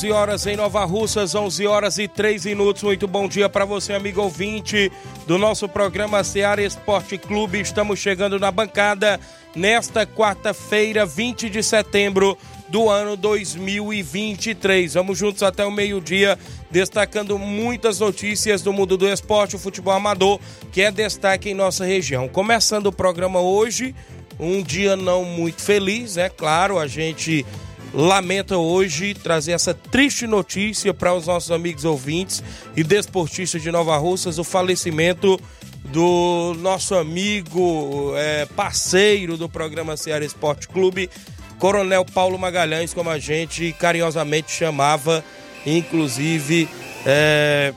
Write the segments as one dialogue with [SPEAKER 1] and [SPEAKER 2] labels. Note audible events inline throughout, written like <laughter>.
[SPEAKER 1] 11 horas em Nova Russas, 11 horas e 3 minutos. Muito bom dia para você, amigo ouvinte do nosso programa Seara Esporte Clube. Estamos chegando na bancada nesta quarta-feira, 20 de setembro do ano 2023. Vamos juntos até o meio-dia, destacando muitas notícias do mundo do esporte, o futebol amador, que é destaque em nossa região. Começando o programa hoje, um dia não muito feliz, é claro, a gente lamenta hoje trazer essa triste notícia para os nossos amigos ouvintes e desportistas de Nova Russas, o falecimento do nosso amigo, é, parceiro do programa Ceará Esporte Clube, Coronel Paulo Magalhães, como a gente carinhosamente chamava, inclusive é,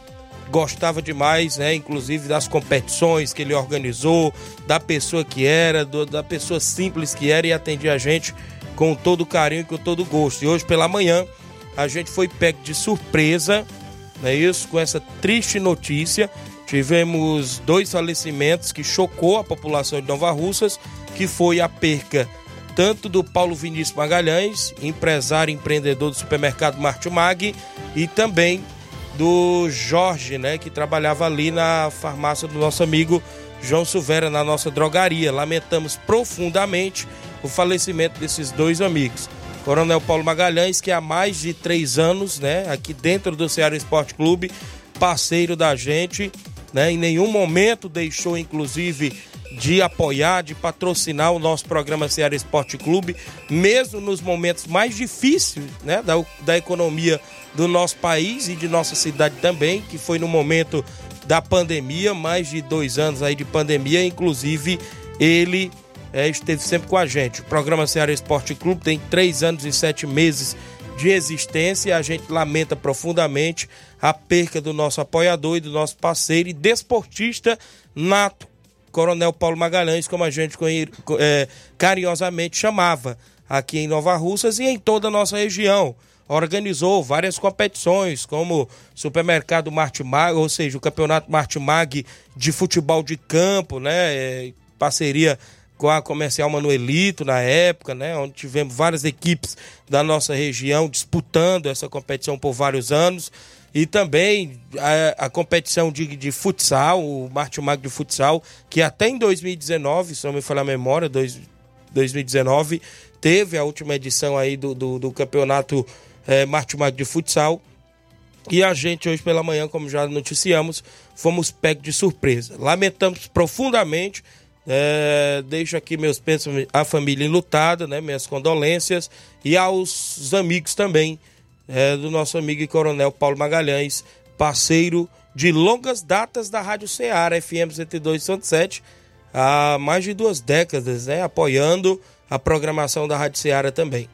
[SPEAKER 1] gostava demais, né? Inclusive das competições que ele organizou, da pessoa que era, do, da pessoa simples que era e atendia a gente com todo carinho e com todo gosto. E hoje pela manhã a gente foi pego de surpresa, não é isso? Com essa triste notícia. Tivemos dois falecimentos que chocou a população de Nova Russas, que foi a perca tanto do Paulo Vinícius Magalhães, empresário e empreendedor do supermercado Martimag, e também do Jorge, né, que trabalhava ali na farmácia do nosso amigo João Silveira, na nossa drogaria. Lamentamos profundamente o falecimento desses dois amigos. Coronel Paulo Magalhães, que há mais de três anos, né, aqui dentro do Ceará Esporte Clube, parceiro da gente, né, em nenhum momento deixou, inclusive, de apoiar, de patrocinar o nosso programa Ceará Esporte Clube, mesmo nos momentos mais difíceis, né, da, da economia do nosso país e de nossa cidade também, que foi no momento da pandemia, mais de dois anos aí de pandemia, inclusive ele é, esteve sempre com a gente. O programa Ceará Esporte Clube tem três anos e sete meses de existência e a gente lamenta profundamente a perca do nosso apoiador e do nosso parceiro e desportista nato, Coronel Paulo Magalhães, como a gente é, carinhosamente chamava aqui em Nova Russas e em toda a nossa região. Organizou várias competições, como Supermercado Martimag, ou seja, o Campeonato Martimag de futebol de campo, né? É, parceria com a Comercial Manuelito na época, né, onde tivemos várias equipes da nossa região disputando essa competição por vários anos. E também a, a competição de, de futsal, o Mag de futsal, que até em 2019, se não me falar a memória, dois, 2019, teve a última edição aí do, do, do campeonato é, Mag de futsal. E a gente hoje pela manhã, como já noticiamos, fomos pegos de surpresa. Lamentamos profundamente é, deixo aqui meus pensamentos à família enlutada, né? Minhas condolências e aos amigos também é, do nosso amigo e coronel Paulo Magalhães, parceiro de longas datas da Rádio Ceará, FM 102.7, há mais de duas décadas, né? Apoiando a programação da Rádio Ceará também.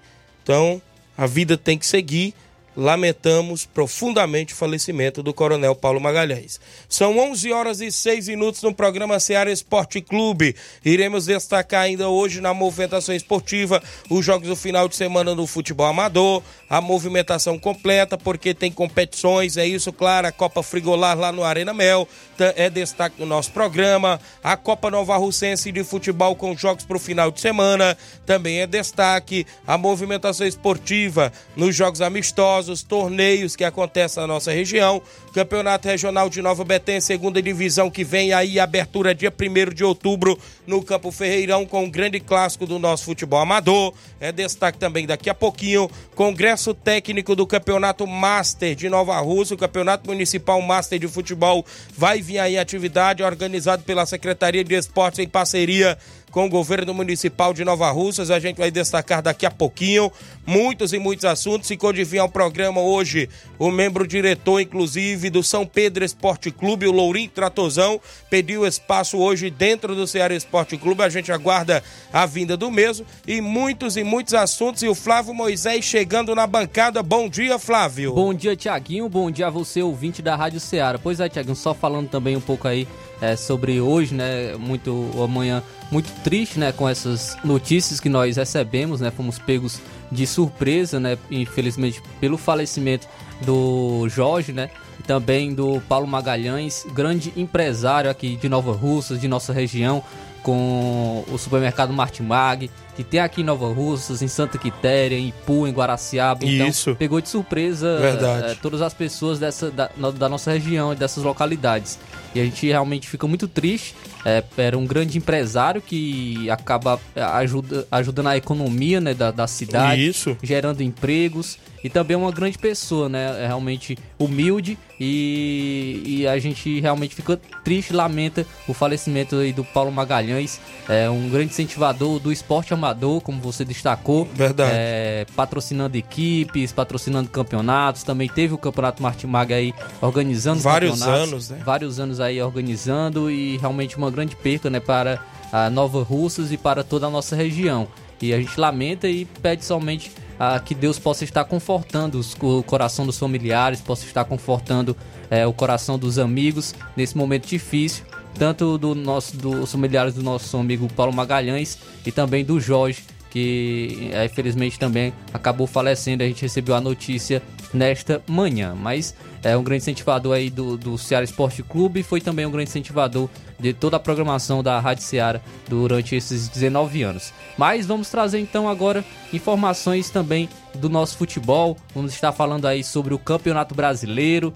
[SPEAKER 1] Então, a vida tem que seguir lamentamos profundamente o falecimento do Coronel Paulo Magalhães. São 11 horas e 6 minutos no programa Seara Esporte Clube. Iremos destacar ainda hoje na movimentação esportiva os jogos do final de semana no futebol amador, a movimentação completa, porque tem competições, é isso, claro, a Copa Frigolar lá no Arena Mel, é destaque no nosso programa, a Copa Nova Russense de futebol com jogos para o final de semana, também é destaque, a movimentação esportiva nos jogos amistosos numerosos torneios que acontecem na nossa região. Campeonato Regional de Nova Betém, segunda divisão, que vem aí, abertura dia 1 de outubro no Campo Ferreirão, com o grande clássico do nosso futebol amador. É destaque também daqui a pouquinho, Congresso Técnico do Campeonato Master de Nova Rússia, o Campeonato Municipal Master de Futebol vai vir aí atividade organizado pela Secretaria de Esportes em parceria com o governo municipal de Nova Russas. A gente vai destacar daqui a pouquinho muitos e muitos assuntos. Ficou de vir ao programa hoje o membro diretor, inclusive, do São Pedro Esporte Clube, o Lourinho Tratozão, pediu espaço hoje dentro do Ceará Esporte Clube. A gente aguarda a vinda do mesmo e muitos e muitos assuntos. E o Flávio Moisés chegando na bancada. Bom dia, Flávio.
[SPEAKER 2] Bom dia, Tiaguinho. Bom dia a você, ouvinte da Rádio Ceará. Pois é, Tiaguinho, só falando também um pouco aí é, sobre hoje, né? Muito amanhã muito triste, né, com essas notícias que nós recebemos, né? Fomos pegos de surpresa, né, infelizmente pelo falecimento do Jorge, né? E também do Paulo Magalhães, grande empresário aqui de Nova Russas, de nossa região, com o supermercado Martimag, que tem aqui em Nova Russas, em Santa Quitéria, em Ipu, em Guaraciaba. Então,
[SPEAKER 1] Isso.
[SPEAKER 2] pegou de surpresa é, todas as pessoas dessa, da, da nossa região e dessas localidades. E a gente realmente fica muito triste. É, era um grande empresário que acaba é, ajuda, ajudando a economia né, da, da cidade,
[SPEAKER 1] Isso.
[SPEAKER 2] gerando empregos e também uma grande pessoa, né? É realmente humilde e, e a gente realmente fica triste, lamenta o falecimento aí do Paulo Magalhães, é um grande incentivador do esporte amador, como você destacou.
[SPEAKER 1] Verdade.
[SPEAKER 2] É, patrocinando equipes, patrocinando campeonatos, também teve o Campeonato Martimag aí organizando
[SPEAKER 1] vários anos, né?
[SPEAKER 2] Vários anos aí organizando e realmente uma grande perca, né, para a Nova Russas e para toda a nossa região. E a gente lamenta e pede somente ah, que Deus possa estar confortando os, o coração dos familiares, possa estar confortando é, o coração dos amigos nesse momento difícil, tanto do nosso, dos familiares do nosso amigo Paulo Magalhães e também do Jorge, que é, infelizmente também acabou falecendo. A gente recebeu a notícia nesta manhã, mas é um grande incentivador aí do, do Ceará Esporte Clube, foi também um grande incentivador de toda a programação da Rádio Ceará durante esses 19 anos. Mas vamos trazer então agora informações também do nosso futebol. Vamos estar falando aí sobre o Campeonato Brasileiro.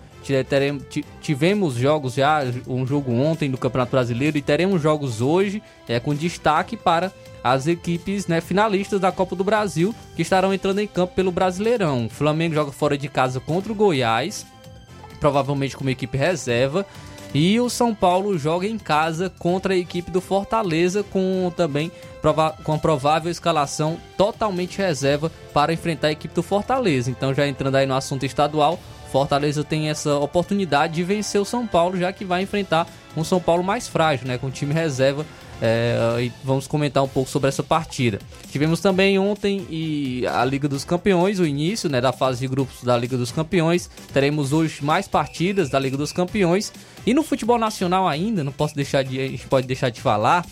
[SPEAKER 2] Tivemos jogos já, um jogo ontem no Campeonato Brasileiro e teremos jogos hoje, é, com destaque para as equipes né, finalistas da Copa do Brasil que estarão entrando em campo pelo Brasileirão. O Flamengo joga fora de casa contra o Goiás, provavelmente com uma equipe reserva. E o São Paulo joga em casa contra a equipe do Fortaleza com também com a provável escalação totalmente reserva para enfrentar a equipe do Fortaleza. Então já entrando aí no assunto estadual, Fortaleza tem essa oportunidade de vencer o São Paulo, já que vai enfrentar um São Paulo mais frágil, né, com time reserva é, e vamos comentar um pouco sobre essa partida. Tivemos também ontem e a Liga dos Campeões, o início né, da fase de grupos da Liga dos Campeões. Teremos hoje mais partidas da Liga dos Campeões. E no futebol nacional ainda, não posso deixar de, a gente pode deixar de falar.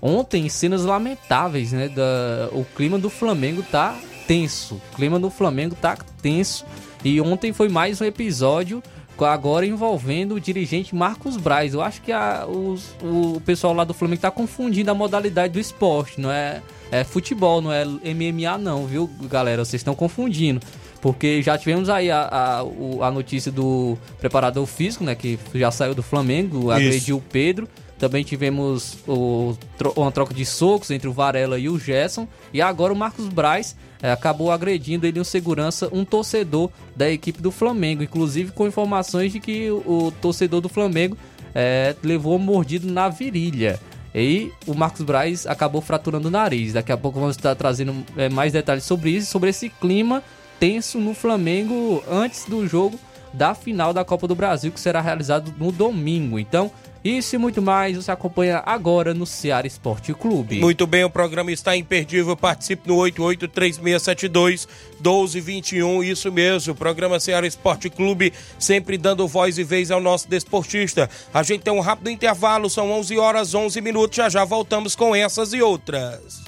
[SPEAKER 2] Ontem, cenas lamentáveis, né? Da, o clima do Flamengo tá tenso. O clima do Flamengo tá tenso. E ontem foi mais um episódio agora envolvendo o dirigente Marcos Braz. Eu acho que a, os, o pessoal lá do Flamengo está confundindo a modalidade do esporte, não é, é futebol, não é MMA não, viu, galera? Vocês estão confundindo. Porque já tivemos aí a, a, a, notícia do preparador físico, né? Que já saiu do Flamengo, agrediu o Pedro. Também tivemos o, uma troca de socos entre o Varela e o Gerson. E agora o Marcos Braz acabou agredindo ele um segurança, um torcedor da equipe do Flamengo. Inclusive com informações de que o, o torcedor do Flamengo é, levou um mordido na virilha. E o Marcos Braz acabou fraturando o nariz. Daqui a pouco vamos estar trazendo é, mais detalhes sobre isso, sobre esse clima tenso no Flamengo antes do jogo da final da Copa do Brasil, que será realizado no domingo. Então, isso e muito mais você acompanha agora no Ceará Esporte Clube.
[SPEAKER 1] Muito bem, o programa está imperdível. Participe no 883672-1221. Isso mesmo, o programa Ceará Esporte Clube, sempre dando voz e vez ao nosso desportista. A gente tem um rápido intervalo, são 11 horas 11 minutos. Já já voltamos com essas e outras.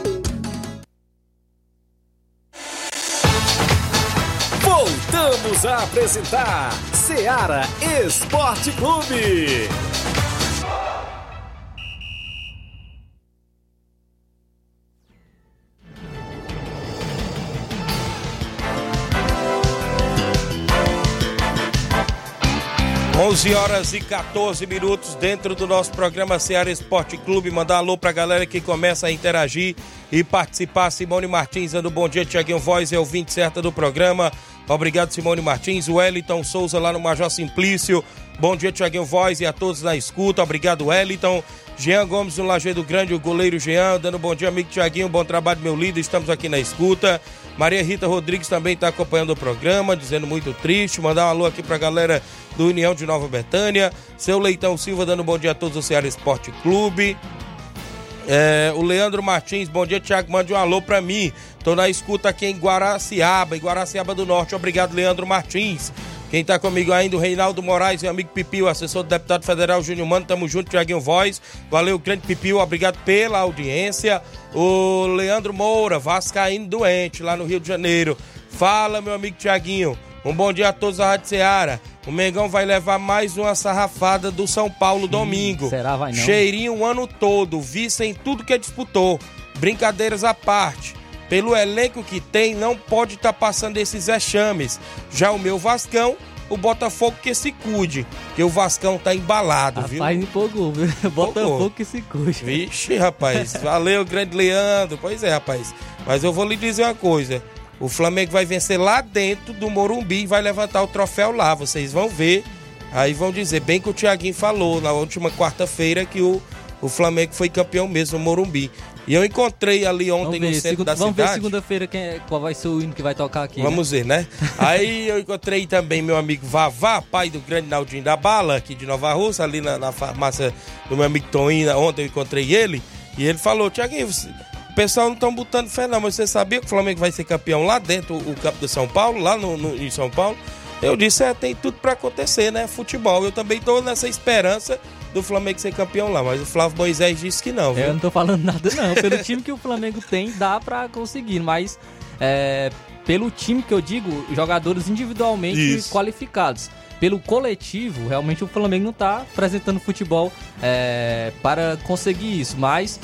[SPEAKER 3] Voltamos a apresentar Seara Esporte Clube.
[SPEAKER 1] 11 horas e 14 minutos dentro do nosso programa Ceará Esporte Clube. Mandar alô pra galera que começa a interagir e participar. Simone Martins dando bom dia, Tiaguinho Voz, é o 20 certa do programa. Obrigado, Simone Martins. Wellington Souza lá no Major Simplício. Bom dia, Tiaguinho Voz e a todos na escuta. Obrigado, Wellington. Jean Gomes no Lajeado Grande, o goleiro Jean, dando bom dia, amigo Tiaguinho. Bom trabalho, meu líder. Estamos aqui na escuta. Maria Rita Rodrigues também está acompanhando o programa, dizendo muito triste. Mandar um alô aqui pra galera do União de Nova Betânia. Seu Leitão Silva dando bom dia a todos do Ceará Esporte Clube. É, o Leandro Martins, bom dia, Tiago. Mande um alô pra mim. Tô na escuta aqui em Guaraciaba, em Guaraciaba do Norte. Obrigado, Leandro Martins. Quem tá comigo ainda, o Reinaldo Moraes, meu amigo Pipio, assessor do deputado federal Júnior Mano. Tamo junto, Tiaguinho Voz. Valeu, grande Pipio, obrigado pela audiência. O Leandro Moura, Vascaíno doente, lá no Rio de Janeiro. Fala, meu amigo Tiaguinho. Um bom dia a todos da Rádio Ceará. O Mengão vai levar mais uma sarrafada do São Paulo domingo.
[SPEAKER 2] será? Vai não.
[SPEAKER 1] Cheirinho o ano todo, vice em tudo que disputou. Brincadeiras à parte. Pelo elenco que tem, não pode estar passando esses vexames. Já o meu Vascão, o Botafogo que se cuide. Que o Vascão tá embalado, viu?
[SPEAKER 2] Rapaz, empolgou, viu? <laughs> Botafogo que se cuide.
[SPEAKER 1] Vixe, rapaz. Valeu, grande Leandro. Pois é, rapaz. Mas eu vou lhe dizer uma coisa. O Flamengo vai vencer lá dentro do Morumbi e vai levantar o troféu lá. Vocês vão ver. Aí vão dizer, bem que o Thiaguinho falou na última quarta-feira que o, o Flamengo foi campeão mesmo no Morumbi. E eu encontrei ali ontem
[SPEAKER 2] ver,
[SPEAKER 1] no centro
[SPEAKER 2] segu-
[SPEAKER 1] da
[SPEAKER 2] vamos ver
[SPEAKER 1] cidade.
[SPEAKER 2] segunda-feira quem é- qual vai ser o hino que vai tocar aqui. né?
[SPEAKER 1] Vamos ver, né? Aí eu encontrei também meu amigo Vavá, pai do grande Naldinho da Bala, aqui de Nova Rússia, ali na, na farmácia do meu amigo Toninho. Ontem eu encontrei ele e ele falou: Tiaguinho, o pessoal não estão botando fé, não, mas você sabia que o Flamengo vai ser campeão lá dentro, o campo de São Paulo, lá no, no- em São Paulo? Eu disse: é, tem tudo pra acontecer, né? Futebol. Eu também tô nessa esperança do Flamengo ser campeão lá, mas o Flávio Moisés disse que não, viu?
[SPEAKER 2] Eu não tô falando nada, não. Pelo time que o Flamengo tem, dá pra conseguir, mas é, pelo time que eu digo, jogadores individualmente
[SPEAKER 1] Isso.
[SPEAKER 2] qualificados. Pelo coletivo, realmente o Flamengo não tá apresentando futebol é, para conseguir isso, mas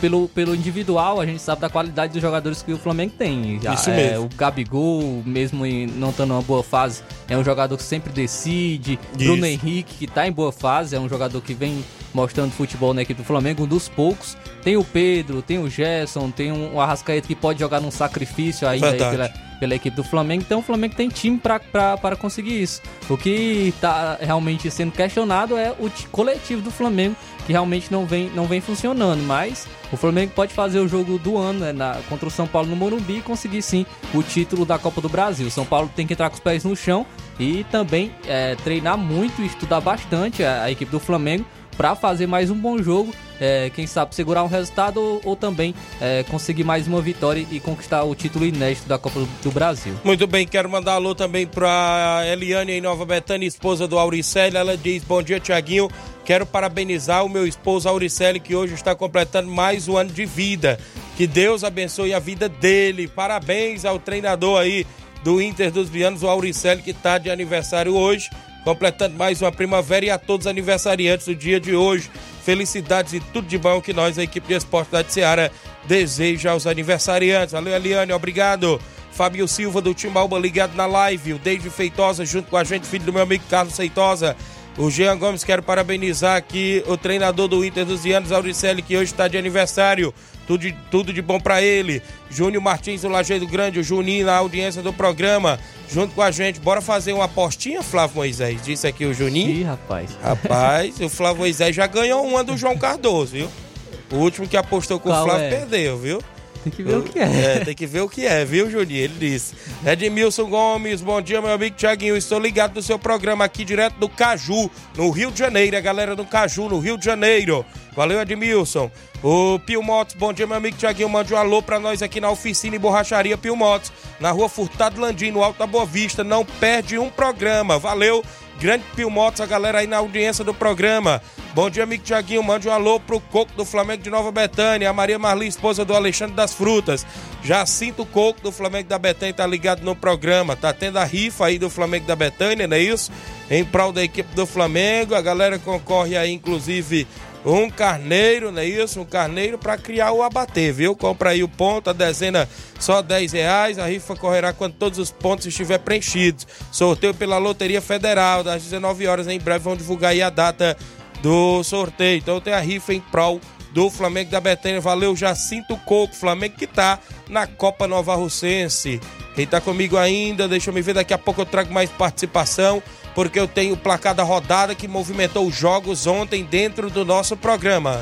[SPEAKER 2] pelo, pelo individual a gente sabe da qualidade dos jogadores que o Flamengo tem.
[SPEAKER 1] Isso
[SPEAKER 2] É,
[SPEAKER 1] mesmo.
[SPEAKER 2] O Gabigol, mesmo em- não estando numa boa fase, é um jogador que sempre decide. Bruno
[SPEAKER 1] Isso.
[SPEAKER 2] Henrique, que tá em boa fase, é um jogador que vem mostrando futebol na equipe do Flamengo, um dos poucos. Tem o Pedro, tem o Gerson, tem um, o Arrascaeta que pode jogar num sacrifício aí, pela, pela equipe do Flamengo. Então o Flamengo tem time para conseguir isso. O que tá realmente sendo questionado é o ti- coletivo do Flamengo que realmente não vem, não vem funcionando. Mas o Flamengo pode fazer o jogo do ano né, na, contra o São Paulo no Morumbi e conseguir sim o título da Copa do Brasil. O São Paulo tem que entrar com os pés no chão e também é, treinar muito e estudar bastante a, a equipe do Flamengo para fazer mais um bom jogo, é, quem sabe segurar um resultado ou, ou também é, conseguir mais uma vitória e conquistar o título inédito da Copa do Brasil.
[SPEAKER 1] Muito bem, quero mandar alô também para Eliane em Nova Betânia, esposa do Auricelli. Ela diz: Bom dia, Tiaguinho. Quero parabenizar o meu esposo Auricelli, que hoje está completando mais um ano de vida. Que Deus abençoe a vida dele. Parabéns ao treinador aí do Inter dos Vianos, o Auricelli, que está de aniversário hoje completando mais uma primavera e a todos os aniversariantes do dia de hoje. Felicidades e tudo de bom que nós, a equipe de esporte da Seara, deseja aos aniversariantes. Valeu, Eliane, obrigado. Fábio Silva do Timbalba ligado na live. O David Feitosa junto com a gente, filho do meu amigo Carlos Feitosa. O Jean Gomes, quero parabenizar aqui o treinador do Inter dos Vianos, Auricelli, que hoje está de aniversário. Tudo de, tudo de bom para ele. Júnior Martins do Lajeado Grande, o Juninho na audiência do programa, junto com a gente. Bora fazer uma apostinha, Flávio Moisés? Disse aqui o Juninho.
[SPEAKER 2] Ih, rapaz.
[SPEAKER 1] Rapaz, o Flávio Moisés já ganhou uma do João Cardoso, viu? O último que apostou com
[SPEAKER 2] Qual
[SPEAKER 1] o Flávio
[SPEAKER 2] é?
[SPEAKER 1] perdeu, viu?
[SPEAKER 2] Tem que ver o que é.
[SPEAKER 1] É, tem que ver o que é, viu, Juninho? Ele disse. Edmilson Gomes, bom dia, meu amigo Tiaguinho. Estou ligado no seu programa aqui direto do Caju, no Rio de Janeiro. A galera do Caju, no Rio de Janeiro. Valeu, Edmilson. O Pio Motos, bom dia, meu amigo Tiaguinho. Mande um alô pra nós aqui na oficina e borracharia Pio Motos, na rua Furtado Landim, no Alto da Boa Vista. Não perde um programa. Valeu, grande Pio Motos, a galera aí na audiência do programa. Bom dia, amigo Tiaguinho. Mande um alô pro Coco do Flamengo de Nova Betânia, a Maria Marli, esposa do Alexandre das Frutas. Jacinto Coco do Flamengo da Betânia tá ligado no programa. Tá tendo a rifa aí do Flamengo da Betânia, não é isso? Em prol da equipe do Flamengo. A galera concorre aí, inclusive, um carneiro, não é isso? Um carneiro para criar o abater, viu? Compra aí o ponto, a dezena só 10 reais. A rifa correrá quando todos os pontos estiver preenchidos. Sorteio pela Loteria Federal, das 19 horas. Em breve vão divulgar aí a data do sorteio. Então tem a rifa em prol do Flamengo da Betânia. Valeu, Jacinto Coco, Flamengo que tá na Copa Nova Russense. Quem tá comigo ainda, deixa eu me ver, daqui a pouco eu trago mais participação, porque eu tenho o placar da rodada que movimentou os jogos ontem dentro do nosso programa.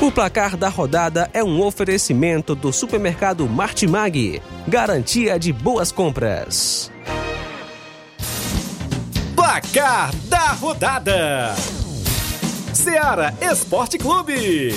[SPEAKER 4] O placar da rodada é um oferecimento do supermercado Martimag. Garantia de boas compras.
[SPEAKER 3] Placar da rodada: Seara Esporte Clube.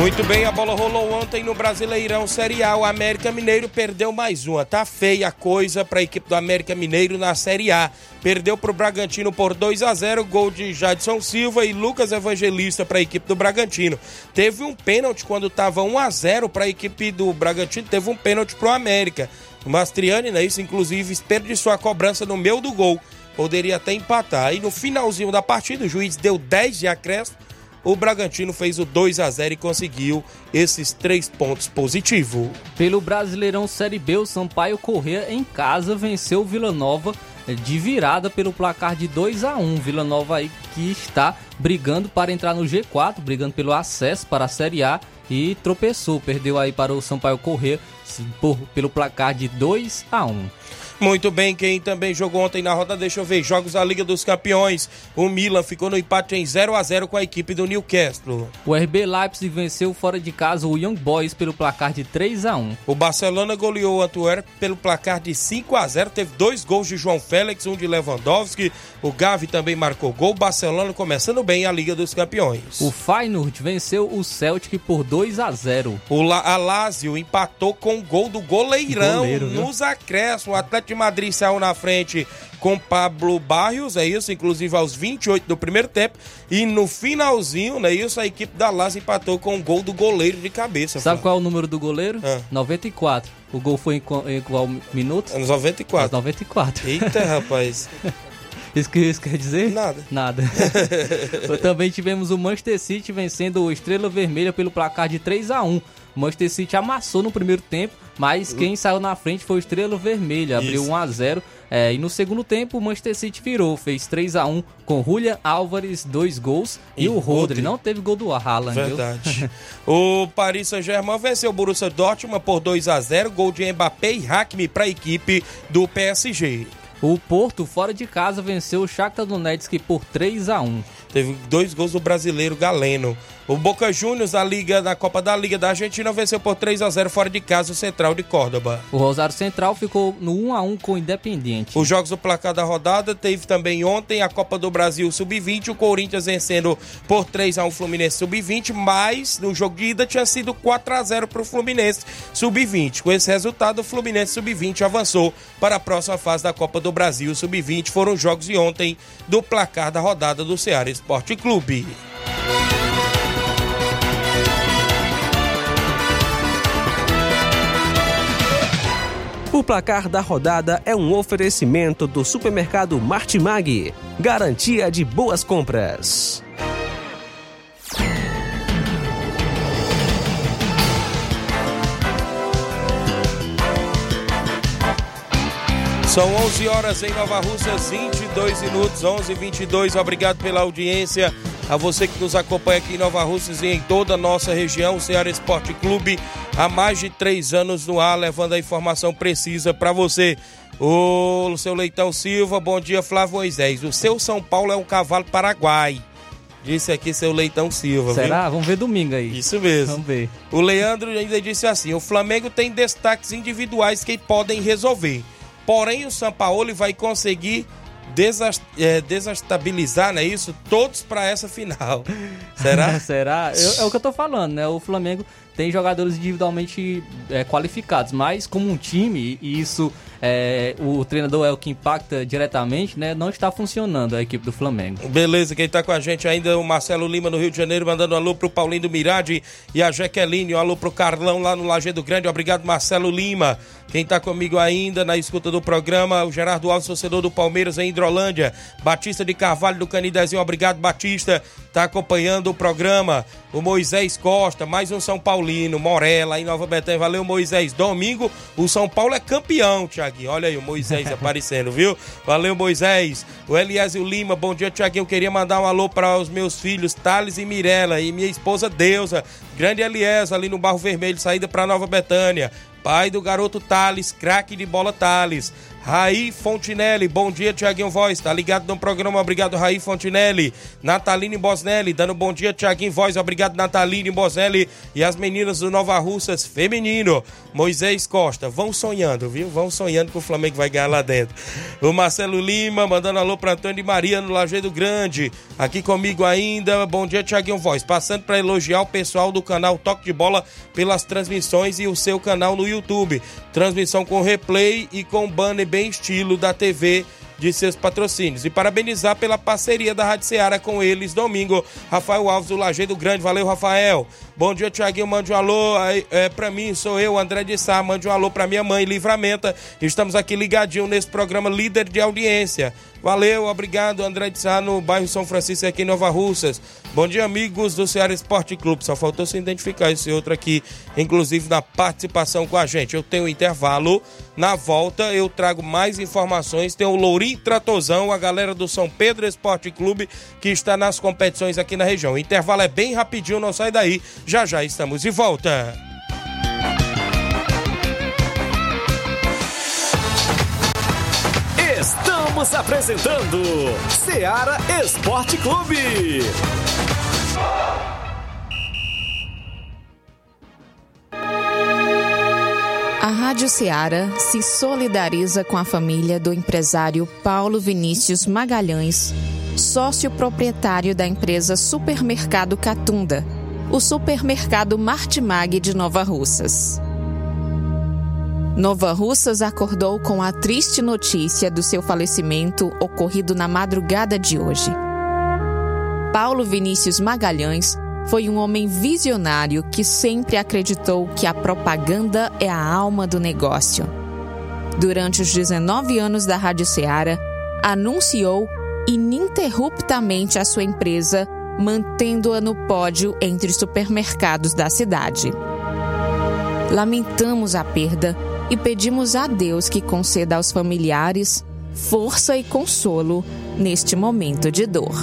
[SPEAKER 1] Muito bem, a bola rolou ontem no Brasileirão Série A. O América Mineiro perdeu mais uma. Tá feia a coisa para a equipe do América Mineiro na Série A. Perdeu para o Bragantino por 2 a 0 gol de Jadson Silva e Lucas Evangelista para a equipe do Bragantino. Teve um pênalti quando estava 1 a 0 para a equipe do Bragantino, teve um pênalti para o América. O Mastriani, né, isso inclusive desperdiçou a cobrança no meio do gol. Poderia até empatar. Aí no finalzinho da partida, o juiz deu 10 de acréscimo o Bragantino fez o 2 a 0 e conseguiu esses três pontos positivos.
[SPEAKER 2] Pelo Brasileirão Série B, o Sampaio Corrêa em casa venceu o Vila Nova de virada pelo placar de 2 a 1 Vila Nova aí que está brigando para entrar no G4, brigando pelo acesso para a Série A e tropeçou, perdeu aí para o Sampaio Corrêa por, pelo placar de 2 a 1
[SPEAKER 1] Muito bem, quem também jogou ontem na roda, deixa eu ver, jogos da Liga dos Campeões. O Milan ficou no empate em 0 a 0 com a equipe do Newcastle.
[SPEAKER 2] O RB Leipzig venceu fora de casa o Young Boys pelo placar de 3 a 1
[SPEAKER 1] O Barcelona goleou o Antwerp pelo placar de 5 a 0 Teve dois gols de João Félix, um de Lewandowski. O Gavi também marcou gol. O Barcelona começando bem a Liga dos Campeões.
[SPEAKER 2] O Feyenoord venceu o Celtic por 2 a 0
[SPEAKER 1] O La a Lazio empatou com o gol do goleirão
[SPEAKER 2] Goleiro,
[SPEAKER 1] nos acréscimos. O Atlético de Madrid saiu na frente com Pablo Barrios, é isso, inclusive aos 28 do primeiro tempo. E no finalzinho, não é isso, a equipe da Lazio empatou com o gol do goleiro de cabeça.
[SPEAKER 2] Sabe
[SPEAKER 1] Flávio.
[SPEAKER 2] qual é o número do goleiro?
[SPEAKER 1] Ah.
[SPEAKER 2] 94. O gol foi em qual, em qual minuto? Aos
[SPEAKER 1] 94.
[SPEAKER 2] 94.
[SPEAKER 1] Eita, rapaz. <laughs>
[SPEAKER 2] Isso que isso quer dizer?
[SPEAKER 1] Nada.
[SPEAKER 2] Nada. <laughs> Também tivemos o Manchester City vencendo o Estrela Vermelha pelo placar de 3 a 1 O Manchester City amassou no primeiro tempo, mas quem saiu na frente foi o Estrela Vermelha, abriu
[SPEAKER 1] Isso.
[SPEAKER 2] 1 a 0 é, e no segundo tempo o Manchester City virou, fez 3 a 1 com Julian Álvares, dois gols, e,
[SPEAKER 1] E
[SPEAKER 2] o Rodri. Não teve gol do Haaland, viu?
[SPEAKER 1] Verdade. <laughs> o Paris Saint-Germain venceu o Borussia Dortmund por 2 a 0 gol de Mbappé e Hakimi para a equipe do PSG.
[SPEAKER 2] O Porto, fora de casa, venceu o Shakhtar Donetsk por 3 a 1
[SPEAKER 1] Teve dois gols do brasileiro Galeno. O Boca Juniors, da Liga, da Copa da Liga da Argentina, venceu por 3 a 0 fora de casa o Central de Córdoba.
[SPEAKER 2] O Rosário Central ficou no 1 a 1 com o Independiente.
[SPEAKER 1] Os jogos do placar da rodada teve também ontem a Copa do Brasil Sub-20, o Corinthians vencendo por 3 a 1 o Fluminense Sub-20, mas no jogo de ida tinha sido 4 a 0 para o Fluminense Sub-20. Com esse resultado, o Fluminense Sub-20 avançou para a próxima fase da Copa do Brasil Sub-20. Foram os jogos de ontem do placar da rodada do Ceará Esporte Clube.
[SPEAKER 4] O placar da rodada é um oferecimento do supermercado Martimag. Garantia de boas compras.
[SPEAKER 1] São 11 horas em Nova Russas, 22 minutos, 11 e 22. Obrigado pela audiência. A você que nos acompanha aqui em Nova Russas e em toda a nossa região, o Ceará Esporte Clube, há mais de três anos no ar, levando a informação precisa para você. O seu Leitão Silva, bom dia, Flávio Moisés. O seu São Paulo é um cavalo paraguai. Disse aqui seu Leitão Silva.
[SPEAKER 2] Será? Vamos ver domingo aí.
[SPEAKER 1] Viu? Isso mesmo.
[SPEAKER 2] Vamos ver.
[SPEAKER 1] O Leandro ainda disse assim: o Flamengo tem destaques individuais que podem resolver. Porém, o Sampaoli vai conseguir eh, desestabilizar, não é isso? Todos para essa final. <laughs> Será?
[SPEAKER 2] Será? Eu- é o que eu tô falando, né? O Flamengo tem jogadores individualmente é, qualificados, mas como um time, e isso é, o treinador é o que impacta diretamente, né? Não está funcionando a equipe do Flamengo.
[SPEAKER 1] Beleza, quem tá com a gente ainda é o Marcelo Lima no Rio de Janeiro, mandando um alô pro Paulinho do Mirade e a Jaqueline, um alô pro Carlão lá no Lajeado Grande. Obrigado, Marcelo Lima. Quem tá comigo ainda na escuta do programa, o Gerardo Alves, torcedor do Palmeiras em Hidrolândia. Batista de Carvalho do Canidezinho, obrigado, Batista. Tá acompanhando o programa. O Moisés Costa, mais um São Paulino, Morella em Nova Betânia. Valeu, Moisés. Domingo, o São Paulo é campeão, Tiaguinho. Olha aí o Moisés <laughs> aparecendo, viu? Valeu, Moisés. O Eliésio Lima, bom dia, Tiaguinho. Queria mandar um alô para os meus filhos, Thales e Mirella, e minha esposa Deusa. Grande Eliésio, ali no Barro Vermelho, saída para Nova Betânia. Pai do garoto Thales, craque de bola Thales. Raí Fontinelli, bom dia, Tiaguinho Voz. Tá ligado no programa, obrigado, Raí Fontinelli. Nataline Bosnelli, dando bom dia, Tiaguinho Voz. Obrigado, Nataline Bosnelli. E as meninas do Nova Russas Feminino. Moisés Costa, vão sonhando, viu? Vão sonhando que o Flamengo vai ganhar lá dentro. O Marcelo Lima, mandando alô pra Antônio de Maria no Lajeado Grande. Aqui comigo ainda, bom dia, Tiaguinho Voz. Passando para elogiar o pessoal do canal Toque de Bola pelas transmissões e o seu canal no YouTube. Transmissão com replay e com banner bem estilo da TV de seus patrocínios. E parabenizar pela parceria da Rádio Seara com eles domingo. Rafael Alves do Lajeado Grande. Valeu, Rafael. Bom dia, Tiaguinho. Mande um alô aí, é, pra mim, sou eu, André de Sá. Mande um alô pra minha mãe, Livramenta. Estamos aqui ligadinho nesse programa líder de audiência. Valeu, obrigado, André de Sá, no bairro São Francisco, aqui em Nova Russas. Bom dia, amigos do Ceará Esporte Clube. Só faltou se identificar esse outro aqui, inclusive na participação com a gente. Eu tenho um intervalo. Na volta, eu trago mais informações. Tem o Lourinho Tratozão, a galera do São Pedro Esporte Clube, que está nas competições aqui na região. O intervalo é bem rapidinho, não sai daí. Já já estamos de volta.
[SPEAKER 3] Estamos apresentando Seara Esporte Clube.
[SPEAKER 5] A Rádio Ceará se solidariza com a família do empresário Paulo Vinícius Magalhães, sócio proprietário da empresa Supermercado Catunda, o supermercado Martimag de Nova Russas. Nova Russas acordou com a triste notícia do seu falecimento ocorrido na madrugada de hoje. Paulo Vinícius Magalhães foi um homem visionário que sempre acreditou que a propaganda é a alma do negócio. Durante os 19 anos da Rádio Ceará, anunciou ininterruptamente a sua empresa, mantendo-a no pódio entre os supermercados da cidade. Lamentamos a perda e pedimos a Deus que conceda aos familiares força e consolo neste momento de dor.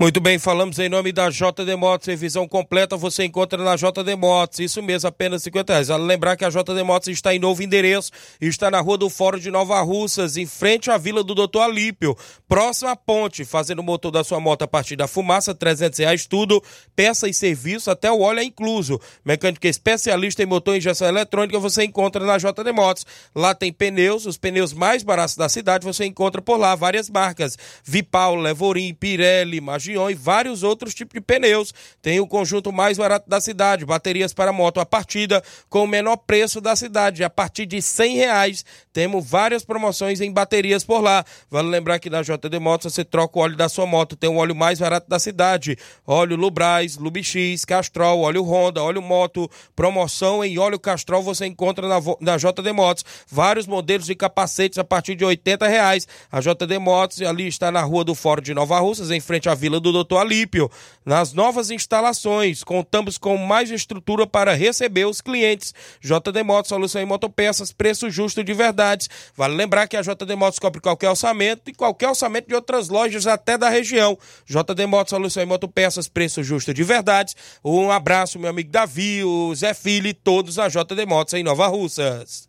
[SPEAKER 1] Muito bem, falamos em nome da JD Motos, revisão completa você encontra na JD Motos, isso mesmo, apenas 50 reais. Lembrar que a JD Motos está em novo endereço, está na rua do Fórum de Nova Russas, em frente à Vila do Doutor Alípio, próxima à ponte, fazendo o motor da sua moto a partir da fumaça, 300 reais tudo, peça e serviço, até o óleo é incluso. Mecânica especialista em motor e injeção eletrônica você encontra na JD Motos. Lá tem pneus, os pneus mais baratos da cidade, você encontra por lá várias marcas, Vipau, Levorim, Pirelli, Magi e vários outros tipos de pneus. Tem o conjunto mais barato da cidade, baterias para moto a partida com o menor preço da cidade, a partir de cem reais. Temos várias promoções em baterias por lá. Vale lembrar que na JD Motos você troca o óleo da sua moto, tem o óleo mais barato da cidade, óleo Lubrais, Lubix, Castrol, óleo Honda, óleo Moto, promoção em óleo Castrol você encontra na, na JD Motos. Vários modelos de capacetes a partir de oitenta reais. A JD Motos ali está na rua do Fórum de Nova Russas, em frente à Vila do Doutor Alípio. Nas novas instalações, contamos com mais estrutura para receber os clientes. JD Motos, solução em motopeças, preço justo de verdade. Vale lembrar que a JD Motos cobre qualquer orçamento e qualquer orçamento de outras lojas até da região. JD Motos, solução em motopeças, preço justo de verdade. Um abraço, meu amigo Davi, o Zé Filho e todos a JD Motos em Nova Russas.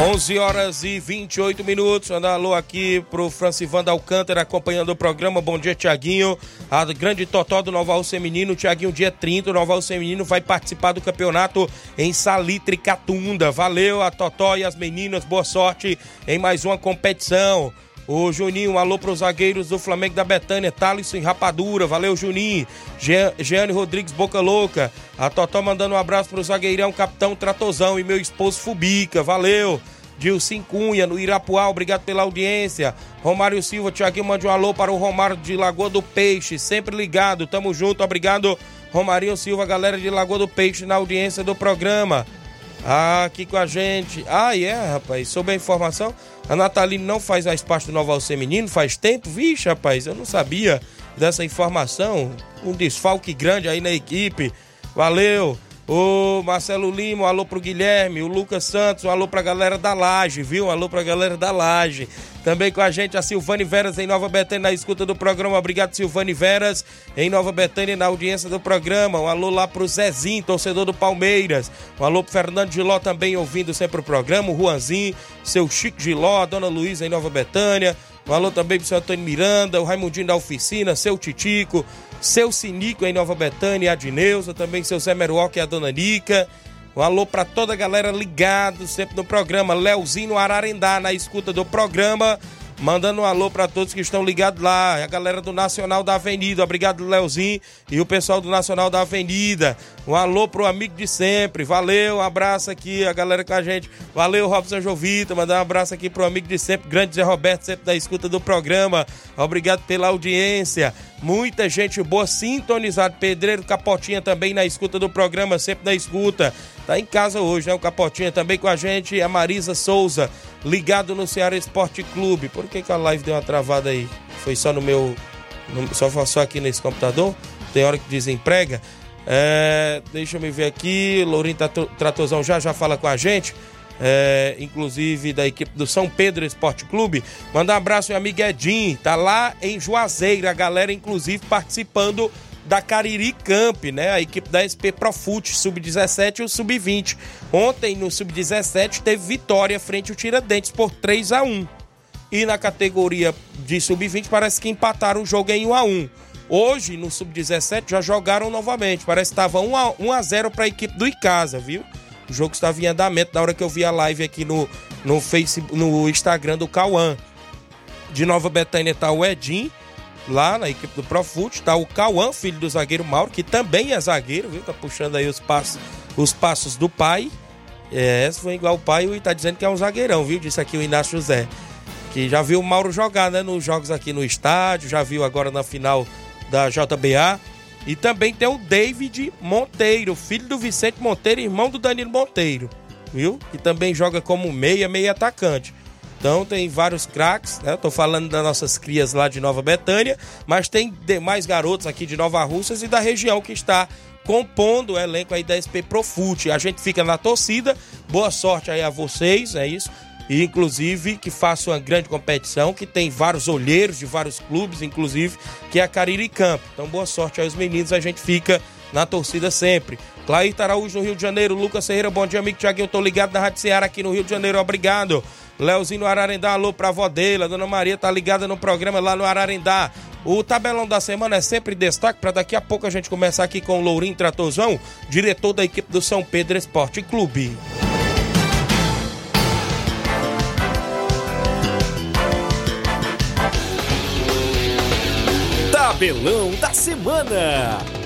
[SPEAKER 1] 11 horas e 28 minutos. Manda alô aqui pro Francivando Alcântara acompanhando o programa. Bom dia, Tiaguinho. A grande Totó do Nova Alce Feminino. Tiaguinho, dia 30, o Alce Feminino vai participar do campeonato em Salitre Catunda. Valeu a Totó e as meninas. Boa sorte em mais uma competição. O Juninho, alô para os zagueiros do Flamengo da Betânia, Thales em Rapadura, valeu Juninho. Jeane Rodrigues Boca Louca, a Totó mandando um abraço para o zagueirão Capitão Tratozão e meu esposo Fubica, valeu. Dilcim Cunha, no Irapuá, obrigado pela audiência. Romário Silva, Tiaguinho, mande um alô para o Romário de Lagoa do Peixe, sempre ligado, tamo junto, obrigado. Romário Silva, galera de Lagoa do Peixe, na audiência do programa. Ah, aqui com a gente. Ah, é, yeah, rapaz, soube a informação. A Nataline não faz mais parte do Novo Alce Menino faz tempo? Vixe, rapaz, eu não sabia dessa informação. Um desfalque grande aí na equipe. Valeu. O Marcelo Lima, um alô pro Guilherme, o Lucas Santos, um alô pra galera da Laje, viu? Um alô pra galera da Laje. Também com a gente a Silvane Veras em Nova Betânia na escuta do programa. Obrigado, Silvane Veras, em Nova Betânia na audiência do programa. Um alô lá pro Zezinho, torcedor do Palmeiras. Um alô pro Fernando Giló também ouvindo sempre o programa. O Juanzinho, seu Chico Giló, a Dona Luísa em Nova Betânia. Um alô também pro seu Antônio Miranda, o Raimundinho da Oficina, seu Titico, seu Sinico em Nova Betânia, a Dineuza, também seu Zé Meruoca e a Dona Nica. Um alô para toda a galera ligado sempre no programa. Leozinho Ararendá na escuta do programa. Mandando um alô para todos que estão ligados lá. A galera do Nacional da Avenida. Obrigado, Leozinho. E o pessoal do Nacional da Avenida. Um alô pro amigo de sempre. Valeu, um abraço aqui, a galera com a gente. Valeu, Robson Jovita. Mandar um abraço aqui pro amigo de sempre, grande Zé Roberto, sempre da escuta do programa. Obrigado pela audiência. Muita gente boa sintonizado. Pedreiro Capotinha também na escuta do programa, sempre na escuta. Tá em casa hoje, né? O Capotinha também com a gente. A Marisa Souza, ligado no Ceará Esporte Clube. Por que, que a live deu uma travada aí? Foi só no meu. No, só, só aqui nesse computador? Tem hora que desemprega. É, deixa eu me ver aqui. Lourinho Tratozão já já fala com a gente. É, inclusive da equipe do São Pedro Esporte Clube. Mandar um abraço, meu amigo Edinho. Tá lá em Juazeiro. A galera, inclusive, participando da Cariri Camp, né? A equipe da SP Profute, sub-17 e o sub-20. Ontem, no sub-17, teve vitória frente ao Tiradentes por 3 a 1 E na categoria de sub-20, parece que empataram o jogo em 1 a 1 Hoje, no sub-17, já jogaram novamente. Parece que estava 1 a, 1 a 0 para a equipe do Icasa, viu? O jogo estava em andamento na hora que eu vi a live aqui no, no, Facebook, no Instagram do Cauã. De Nova Betânia tá o Edinho, lá na equipe do Profute. Tá o Cauã, filho do zagueiro Mauro, que também é zagueiro, viu? Tá puxando aí os passos, os passos do pai. É, esse foi igual o pai e tá dizendo que é um zagueirão, viu? Disse aqui o Inácio José. que já viu o Mauro jogar, né? Nos jogos aqui no estádio, já viu agora na final da JBA. E também tem o David Monteiro, filho do Vicente Monteiro, irmão do Danilo Monteiro, viu? Que também joga como meia, meia atacante. Então tem vários craques, né? Tô falando das nossas crias lá de Nova Betânia, mas tem demais garotos aqui de Nova Russas e da região que está compondo o elenco aí da SP Profute. A gente fica na torcida. Boa sorte aí a vocês, é isso. E inclusive que faça uma grande competição, que tem vários olheiros de vários clubes, inclusive, que é a Cariri Campo. Então boa sorte aos meninos, a gente fica na torcida sempre. Clair Araújo no Rio de Janeiro, Lucas Ferreira, bom dia, amigo Tiaguinho, tô ligado na Rádio Ceará aqui no Rio de Janeiro, obrigado. Leozinho Ararendá, alô pra avó dele, a Dona Maria tá ligada no programa lá no Ararendá. O tabelão da semana é sempre destaque para daqui a pouco a gente começar aqui com o Lourinho Tratozão, diretor da equipe do São Pedro Esporte Clube.
[SPEAKER 3] Tabelão da semana.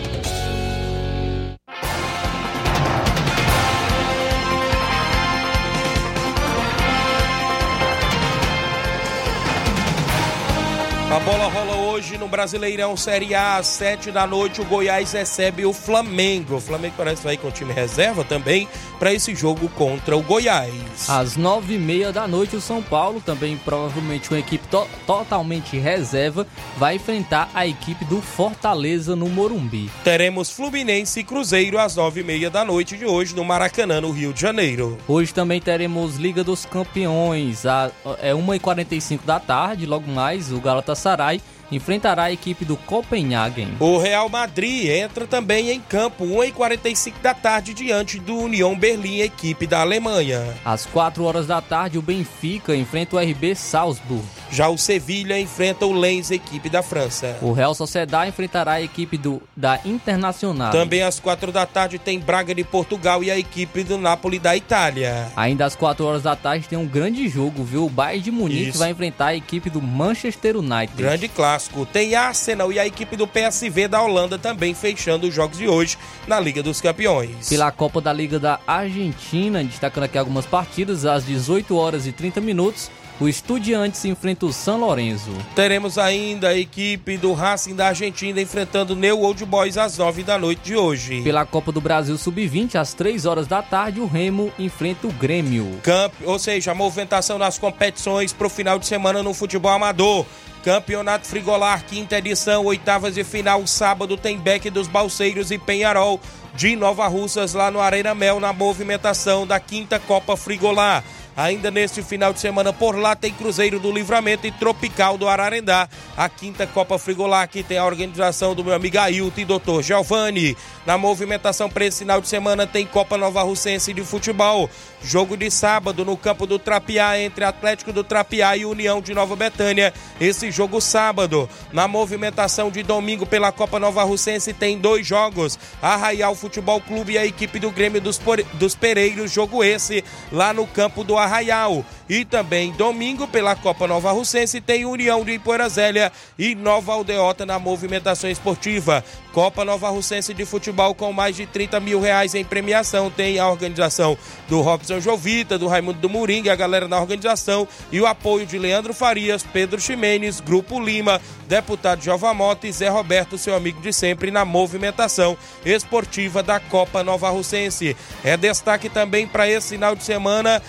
[SPEAKER 1] A bola rola hoje no Brasileirão Série A, às 7 da noite. O Goiás recebe o Flamengo. O Flamengo parece que vai com o time reserva também para esse jogo contra o Goiás.
[SPEAKER 2] Às nove e meia da noite, o São Paulo, também provavelmente uma equipe to totalmente reserva, vai enfrentar a equipe do Fortaleza no Morumbi.
[SPEAKER 1] Teremos Fluminense e Cruzeiro às nove e meia da noite de hoje no Maracanã, no Rio de Janeiro.
[SPEAKER 2] Hoje também teremos Liga dos Campeões, a, é 1h45 da tarde, logo mais o Galatasaray Galatasaray enfrentará a equipe do Copenhagen.
[SPEAKER 1] O Real Madrid entra também em campo 1h45 da tarde diante do União Berlim, equipe da Alemanha.
[SPEAKER 2] Às 4 horas da tarde, o Benfica enfrenta o RB Salzburg.
[SPEAKER 1] Já o Sevilha enfrenta o Lens, equipe da França.
[SPEAKER 2] O Real Sociedad enfrentará a equipe do, da Internacional.
[SPEAKER 1] Também às 4 da tarde tem Braga de Portugal e a equipe do Napoli da Itália.
[SPEAKER 2] Ainda às 4 horas da tarde tem um grande jogo, viu? O Bayern de Munique Isso. vai enfrentar a equipe do Manchester United.
[SPEAKER 1] Grande clássico. Tem Arsenal e a equipe do PSV da Holanda também fechando os jogos de hoje na Liga dos Campeões.
[SPEAKER 2] Pela Copa da Liga da Argentina, destacando aqui algumas partidas, às 18 horas e 30 minutos o Estudiantes enfrenta o São Lourenço.
[SPEAKER 1] Teremos ainda a equipe do Racing da Argentina enfrentando o New Old Boys às 9 da noite de hoje.
[SPEAKER 2] Pela Copa do Brasil Sub-20, às 3 horas da tarde, o Remo enfrenta o Grêmio.
[SPEAKER 1] Camp... Ou seja, a movimentação nas competições para o final de semana no futebol amador. Campeonato Frigolar, quinta edição, oitavas de final, sábado tem Beck dos Balseiros e Penharol de Nova Russas lá no Arena Mel na movimentação da quinta Copa Frigolar. Ainda neste final de semana por lá tem Cruzeiro do Livramento e Tropical do Ararendá. A quinta Copa Frigolar que tem a organização do meu amigo Ailton e Dr. Giovanni. Na movimentação para esse final de semana tem Copa Nova Russense de Futebol. Jogo de sábado no campo do Trapiá entre Atlético do Trapiá e União de Nova Betânia. Esse jogo sábado. Na movimentação de domingo pela Copa Nova Russense tem dois jogos. Arraial Futebol Clube e a equipe do Grêmio dos, dos Pereiros. Jogo esse lá no campo do Arraial. E também domingo pela Copa Nova Russense tem União de Ipoeira Zélia e Nova Aldeota na movimentação esportiva. Copa Nova Russense de Futebol com mais de 30 mil reais em premiação. Tem a organização do Robson Jovita, do Raimundo do Moringa, a galera na organização e o apoio de Leandro Farias, Pedro Ximenes, Grupo Lima, deputado Jova Mota e Zé Roberto, seu amigo de sempre, na movimentação esportiva da Copa Nova Russense. É destaque também para esse final de semana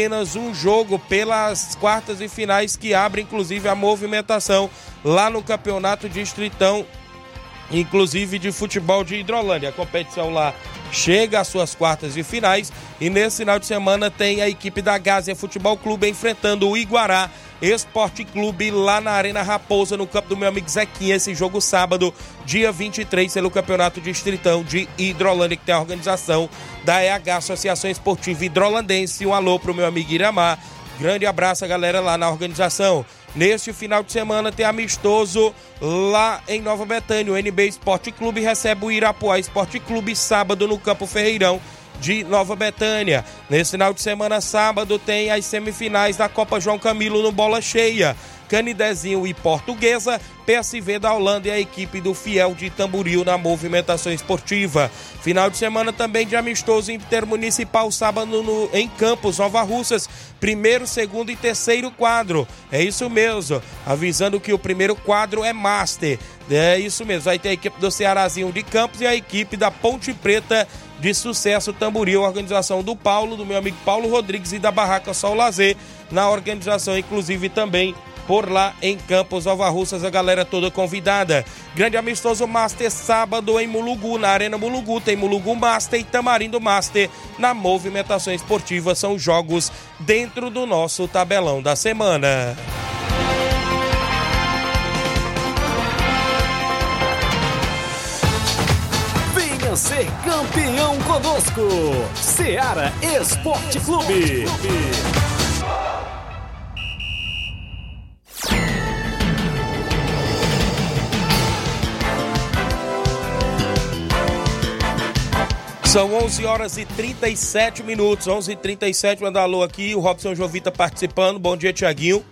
[SPEAKER 1] apenas um jogo pelas quartas e finais que abre inclusive a movimentação lá no Campeonato Distritão inclusive de futebol de Hidrolândia. A competição lá chega às suas quartas de finais e nesse final de semana tem a equipe da Gásia Futebol Clube enfrentando o Iguará Esporte Clube lá na Arena Raposa, no campo do meu amigo Zequinha. Esse jogo sábado, dia 23, pelo Campeonato Distritão de Hidrolândia, que tem a organização da EH, Associação Esportiva Hidrolandense. Um alô pro meu amigo Iramar. Grande abraço galera lá na organização. Neste final de semana tem amistoso lá em Nova Betânia. O NB Esporte Clube recebe o Irapuá Esporte Clube sábado no Campo Ferreirão de Nova Betânia. Nesse final de semana, sábado, tem as semifinais da Copa João Camilo no Bola Cheia. Canidezinho e Portuguesa, PSV da Holanda e a equipe do Fiel de Tamboril na movimentação esportiva. Final de semana também de amistoso intermunicipal, sábado no, em Campos, Nova Russas, primeiro, segundo e terceiro quadro. É isso mesmo, avisando que o primeiro quadro é Master. É isso mesmo, aí tem a equipe do Cearazinho de Campos e a equipe da Ponte Preta de Sucesso Tamboril, organização do Paulo, do meu amigo Paulo Rodrigues e da Barraca Sol Lazer, na organização, inclusive também por lá em Campos Nova Russas, a galera toda convidada. Grande amistoso Master sábado em Mulugu, na Arena Mulugu, tem Mulugu Master e Tamarindo Master na movimentação esportiva. São jogos dentro do nosso tabelão da semana.
[SPEAKER 3] Venha ser campeão conosco, Seara Esporte Clube.
[SPEAKER 1] São 11 horas e 37 minutos, 11 e 37 manda alô aqui, o Robson Jovita participando, bom dia Tiaguinho.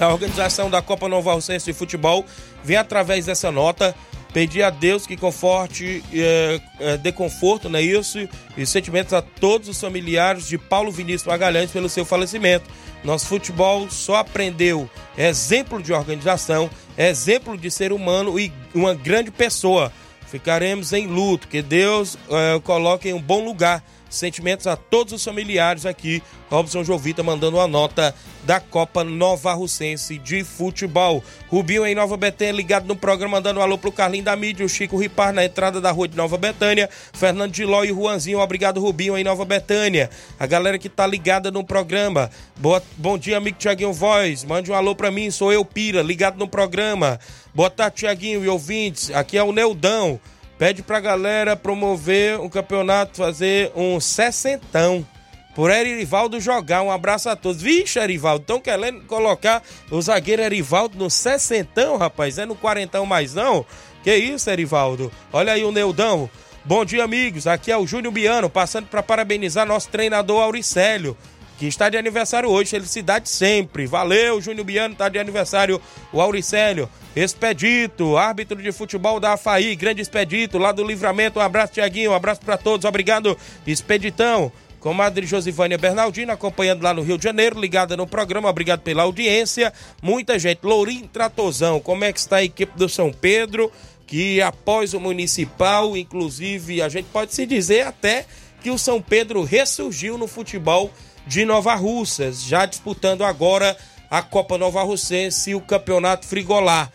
[SPEAKER 1] A organização da Copa Nova Alcense de Futebol vem através dessa nota pedir a Deus que conforte, é, é, dê conforto, não é isso? E sentimentos a todos os familiares de Paulo Vinícius Magalhães pelo seu falecimento. Nosso futebol só aprendeu exemplo de organização, exemplo de ser humano e uma grande pessoa ficaremos em luto. Que Deus uh, coloque em um bom lugar. Sentimentos a todos os familiares aqui. Robson Jovita mandando uma nota da Copa Nova Russense de Futebol. Rubinho em Nova Betânia ligado no programa, mandando um alô pro Carlinho da Mídia, o Chico Ripar na entrada da rua de Nova Betânia. Fernando de Ló e Juanzinho, obrigado Rubinho em Nova Betânia. A galera que tá ligada no programa. Boa, bom dia, amigo Tiaguinho Voz. Mande um alô pra mim, sou eu, Pira, ligado no programa. Boa tarde, Tiaguinho e ouvintes. Aqui é o Neudão. Pede pra galera promover um campeonato, fazer um sessentão. Por Erivaldo jogar. Um abraço a todos. Vixe, Erivaldo, estão querendo colocar o zagueiro Erivaldo no sessentão, rapaz. É no quarentão mais não? Que isso, Erivaldo? Olha aí o Neudão. Bom dia, amigos. Aqui é o Júnior Biano, passando para parabenizar nosso treinador Auricélio que está de aniversário hoje. Felicidade sempre. Valeu, Júnior Biano, está de aniversário o Auricélio. Expedito, árbitro de futebol da AFAI, grande Expedito, lá do Livramento. Um abraço, Tiaguinho, um abraço para todos. Obrigado, Expeditão. Comadre Josivânia Bernardino, acompanhando lá no Rio de Janeiro, ligada no programa, obrigado pela audiência. Muita gente. Lourinho Tratozão, como é que está a equipe do São Pedro? Que após o Municipal, inclusive, a gente pode se dizer até que o São Pedro ressurgiu no futebol de Nova Russas, já disputando agora a Copa Nova Russense e o Campeonato Frigolá.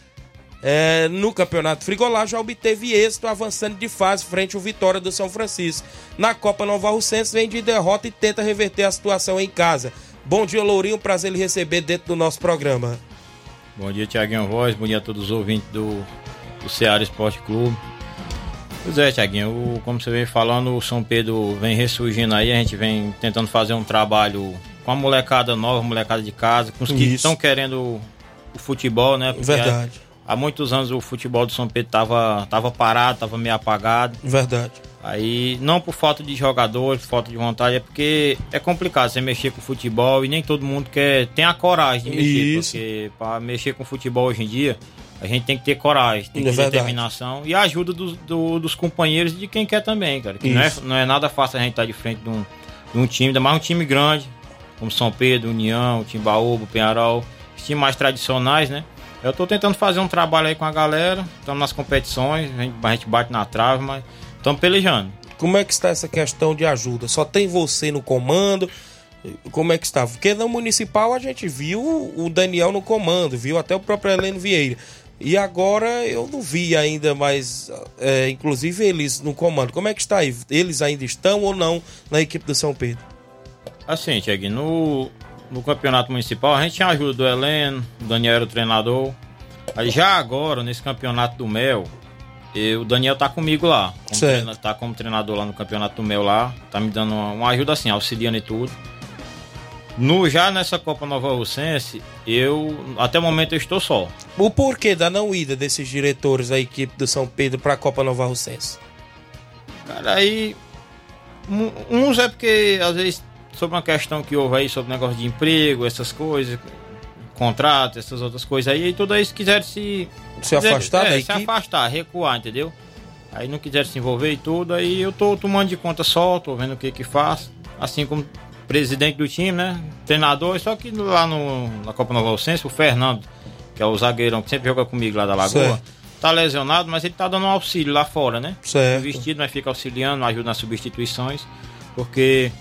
[SPEAKER 1] É, no Campeonato Frigolá já obteve êxito avançando de fase frente ao Vitória do São Francisco. Na Copa Nova Russense vem de derrota e tenta reverter a situação em casa. Bom dia, Lourinho, prazer lhe receber dentro do nosso programa.
[SPEAKER 6] Bom dia, Tiaguinho Voz, bom dia a todos os ouvintes do, do Ceará Esporte Clube. Pois é, Tiaguinho, como você vem falando, o São Pedro vem ressurgindo aí, a gente vem tentando fazer um trabalho com a molecada nova, molecada de casa, com os que estão querendo o futebol, né?
[SPEAKER 1] Porque Verdade.
[SPEAKER 6] Há, há, muitos anos o futebol do São Pedro tava, tava parado, tava meio apagado.
[SPEAKER 1] Verdade.
[SPEAKER 6] Aí, não por falta de jogadores, falta de vontade, é porque é complicado você mexer com futebol e nem todo mundo quer, tem a coragem de mexer. Isso. Porque para mexer com futebol hoje em dia, a gente tem que ter coragem, tem que é ter determinação e a ajuda dos, do, dos companheiros e de quem quer também, cara. Que não é, não é nada fácil a gente estar de frente de um, de um time, ainda mais um time grande, como São Pedro, União, Timbaúba, Penharol, os times mais tradicionais, né? Eu tô tentando fazer um trabalho aí com a galera, estamos nas competições, a gente, a gente bate na trave, mas estamos pelejando.
[SPEAKER 1] Como é que está essa questão de ajuda? Só tem você no comando? Como é que está? Porque no municipal a gente viu o Daniel no comando, viu até o próprio Heleno Vieira. E agora eu não vi ainda mais, é, inclusive eles no comando. Como é que está aí? Eles ainda estão ou não na equipe do São Pedro?
[SPEAKER 6] Assim, Tiago, no, no campeonato municipal a gente tinha a ajuda do Heleno, o Daniel era o treinador. Aí já agora, nesse campeonato do Mel, eu, o Daniel tá comigo lá. Como treina, tá como treinador lá no campeonato do Mel lá. Tá me dando uma, uma ajuda assim, auxiliando e tudo. No, já nessa Copa Nova Russense, eu até o momento eu estou só.
[SPEAKER 1] O porquê da não ida desses diretores da equipe do São Pedro para a Copa Nova Russense?
[SPEAKER 6] Cara, aí uns é porque às vezes sobre uma questão que houve aí sobre negócio de emprego, essas coisas, contrato, essas outras coisas aí, e tudo aí se quiser se.
[SPEAKER 1] Se afastar
[SPEAKER 6] é, se afastar, recuar, entendeu? Aí não quiser se envolver e tudo, aí eu tô tomando de conta só, tô vendo o que que faço. Assim como presidente do time, né? Treinador, só que lá no, na Copa Nova Alcense, o Fernando, que é o zagueirão que sempre joga comigo lá da Lagoa,
[SPEAKER 1] Certo.
[SPEAKER 6] tá lesionado, mas ele tá dando um auxílio lá fora, né?
[SPEAKER 1] Certo.
[SPEAKER 6] O vestido, mas fica auxiliando, ajuda nas substituições, porque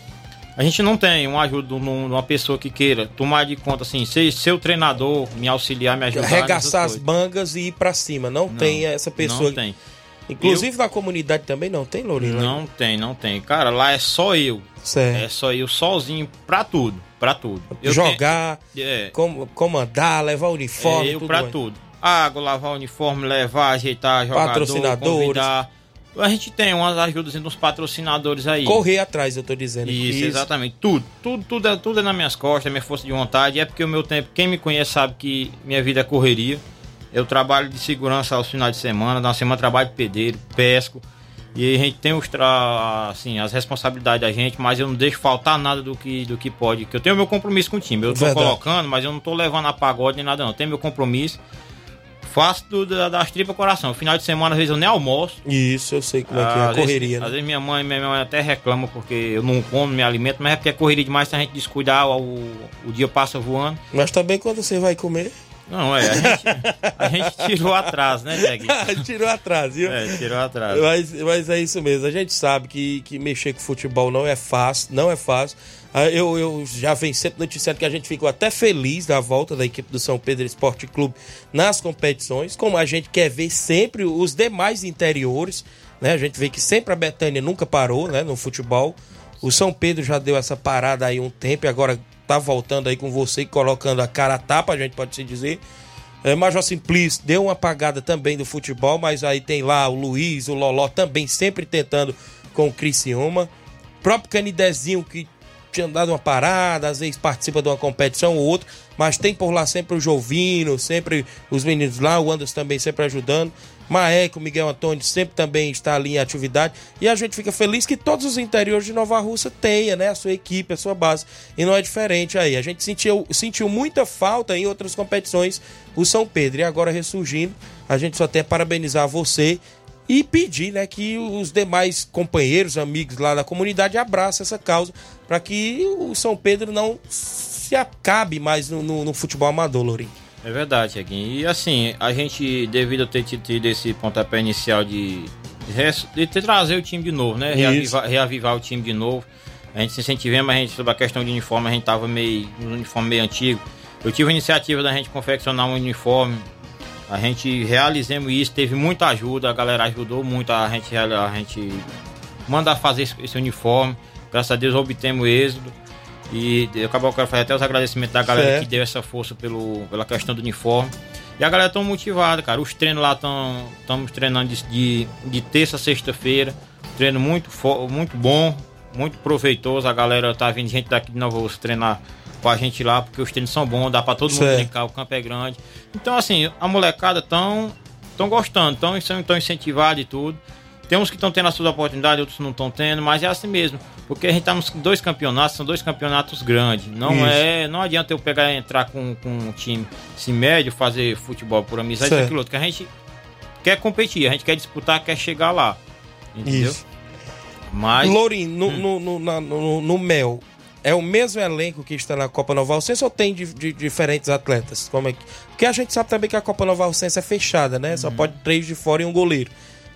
[SPEAKER 6] a gente não tem uma ajuda de um- uma pessoa que queira tomar de conta, assim, ser seu treinador, me auxiliar, me ajudar.
[SPEAKER 1] Arregaçar as
[SPEAKER 6] coisas.
[SPEAKER 1] mangas e ir pra cima. Não, tem essa pessoa.
[SPEAKER 6] Não tem.
[SPEAKER 1] Inclusive na comunidade também não tem, Lourinho?
[SPEAKER 6] Não tem, não tem. Cara, lá é só eu.
[SPEAKER 1] Certo.
[SPEAKER 6] É só eu sozinho pra tudo. Pra tudo. Eu
[SPEAKER 1] Jogar,
[SPEAKER 6] tenho- é,
[SPEAKER 1] com- comandar, levar uniforme.
[SPEAKER 6] é eu
[SPEAKER 1] tudo
[SPEAKER 6] pra
[SPEAKER 1] mais.
[SPEAKER 6] tudo. Água, lavar o uniforme, levar, ajeitar, jogador,
[SPEAKER 1] Patrocinadores.
[SPEAKER 6] convidar. A gente tem umas ajudas dos patrocinadores aí.
[SPEAKER 1] Correr atrás, eu tô dizendo.
[SPEAKER 6] Isso, exatamente. Tudo, tudo, tudo é, tudo é nas minhas costas, é minha força de vontade. É porque o meu tempo, quem me conhece sabe que minha vida é correria. Eu trabalho de segurança aos finais de semana, na semana trabalho de pedreiro, pesco. E a gente tem os tra... assim, as responsabilidades da gente, mas eu não deixo faltar nada do que, do que pode. Que eu tenho meu compromisso com o time. Eu tô
[SPEAKER 1] Verdade.
[SPEAKER 6] colocando, mas eu não tô levando a pagode nem nada, não. Eu tenho meu compromisso. Faço da- das tripas coração. Final de semana, às vezes, eu nem almoço.
[SPEAKER 1] Isso, eu sei como é que é
[SPEAKER 6] Ah,
[SPEAKER 1] a
[SPEAKER 6] às vezes-
[SPEAKER 1] correria.
[SPEAKER 6] Às
[SPEAKER 1] né?
[SPEAKER 6] vezes minha mãe, minha mãe até reclama porque eu não como, não me alimento, mas é porque é correria demais se a gente descuidar, o, o dia passa voando.
[SPEAKER 1] Mas também quando você vai comer.
[SPEAKER 6] Não, é, a gente, a gente tirou atrás, né, Tiaguinho? <laughs>
[SPEAKER 1] Tirou atrás, viu?
[SPEAKER 6] É, tirou atrás.
[SPEAKER 1] Mas, mas é isso mesmo. A gente sabe que, que mexer com futebol não é fácil, não é fácil. Ah, Eu, eu já venho sempre noticiando que a gente ficou até feliz da volta da equipe do São Pedro Esporte Clube nas competições, como a gente quer ver sempre os demais interiores, né? A gente vê que sempre a Betânia nunca parou, né, no futebol. O São Pedro já deu essa parada aí um tempo e agora tá voltando aí com você e colocando a cara a tapa, a gente pode se dizer. É, Major Simplício deu uma apagada também do futebol, mas aí tem lá o Luiz, o Loló também sempre tentando com o Criciúma. O próprio Canidezinho que tinha dado uma parada, às vezes participa de uma competição ou outra, mas tem por lá sempre o Jovino, sempre os meninos lá, o Anderson também sempre ajudando. Maeco, Miguel Antônio sempre também está ali em atividade. E a gente fica feliz que todos os interiores de Nova Russa tenham, né, a sua equipe, a sua base. E não é diferente aí. A gente sentiu, sentiu muita falta em outras competições o São Pedro. E agora ressurgindo, a gente só tem a parabenizar você e pedir né, que os demais companheiros, amigos lá da comunidade abracem essa causa para que o São Pedro não se acabe mais no, no- no futebol amador, Lourinho.
[SPEAKER 6] É verdade, Tiaguinho. E assim, a gente, devido a ter tido esse pontapé inicial de, de, ter trazer o time de novo, né? Reavivar, reavivar o time de novo. A gente se incentivou, mas a gente, sobre a questão de uniforme, a gente tava meio, um uniforme meio antigo. Eu tive a iniciativa da gente confeccionar um uniforme. A gente realizamos isso, teve muita ajuda, a galera ajudou muito a gente, a gente mandar fazer esse, esse uniforme. Graças a Deus obtemos êxito. E eu acabo eu quero fazer até os agradecimentos da galera
[SPEAKER 1] Certo.
[SPEAKER 6] que deu essa força pelo, pela questão do uniforme. E a galera tão motivada, cara. Os treinos lá estão estamos treinando de, de, de terça a sexta-feira. Treino muito, muito bom, muito proveitoso. A galera tá vindo gente daqui de Rússia treinar com a gente lá, porque os treinos são bons, dá pra todo mundo
[SPEAKER 1] Certo.
[SPEAKER 6] brincar, o campo é grande. Então, assim, a molecada tão, tão gostando, tão, tão incentivada e tudo. Tem uns que estão tendo a sua oportunidade, outros não estão tendo, mas é assim mesmo. Porque a gente tá nos dois campeonatos, são dois campeonatos grandes. Não
[SPEAKER 1] Isso.
[SPEAKER 6] é. Não adianta eu pegar e entrar com, com um time assim, médio, fazer futebol por amizade,
[SPEAKER 1] Certo.
[SPEAKER 6] aquilo outro. Que a gente quer competir, a gente quer disputar, quer chegar lá. Entendeu?
[SPEAKER 1] Isso.
[SPEAKER 6] Mas.
[SPEAKER 1] Lourinho, no,
[SPEAKER 6] Hum.
[SPEAKER 1] no, no, no- no Mel, é o mesmo elenco que está na Copa Nova Alcense ou tem de, de- diferentes atletas? Como é que... Porque a gente sabe também que a Copa Nova Alcense é fechada, né?
[SPEAKER 6] Uhum.
[SPEAKER 1] Só pode três de fora e um goleiro.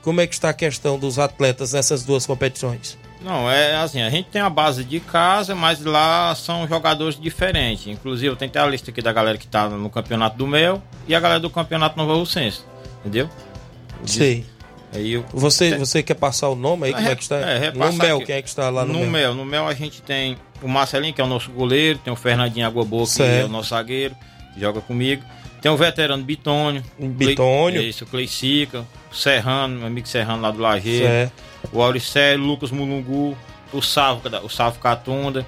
[SPEAKER 1] Como é que está a questão dos atletas nessas duas competições?
[SPEAKER 6] Não, é assim, a gente tem a base de casa, mas lá são jogadores diferentes. Inclusive, eu tenho até a lista aqui da galera que tá no campeonato do Mel e a galera do campeonato Nova Russense. Entendeu?
[SPEAKER 1] Sei.
[SPEAKER 6] Aí eu,
[SPEAKER 1] Você, você quer passar o nome aí? Como é que está?
[SPEAKER 6] É,
[SPEAKER 1] no Mel,
[SPEAKER 6] aqui.
[SPEAKER 1] quem é que está lá no,
[SPEAKER 6] no
[SPEAKER 1] Mel?
[SPEAKER 6] Mel? No Mel a gente tem o Marcelinho, que é o nosso goleiro, tem o Fernandinho Água Boa, que
[SPEAKER 1] Certo.
[SPEAKER 6] é o nosso zagueiro, que joga comigo. Tem o veterano Bitônio.
[SPEAKER 1] Bitônio.
[SPEAKER 6] Clay- Isso, o Clay Sica, o Serrano, meu amigo Serrano lá do Lajeiro.
[SPEAKER 1] Certo.
[SPEAKER 6] O Auricélio, o Lucas Mulungu, o Salvo, o Salvo Catunda.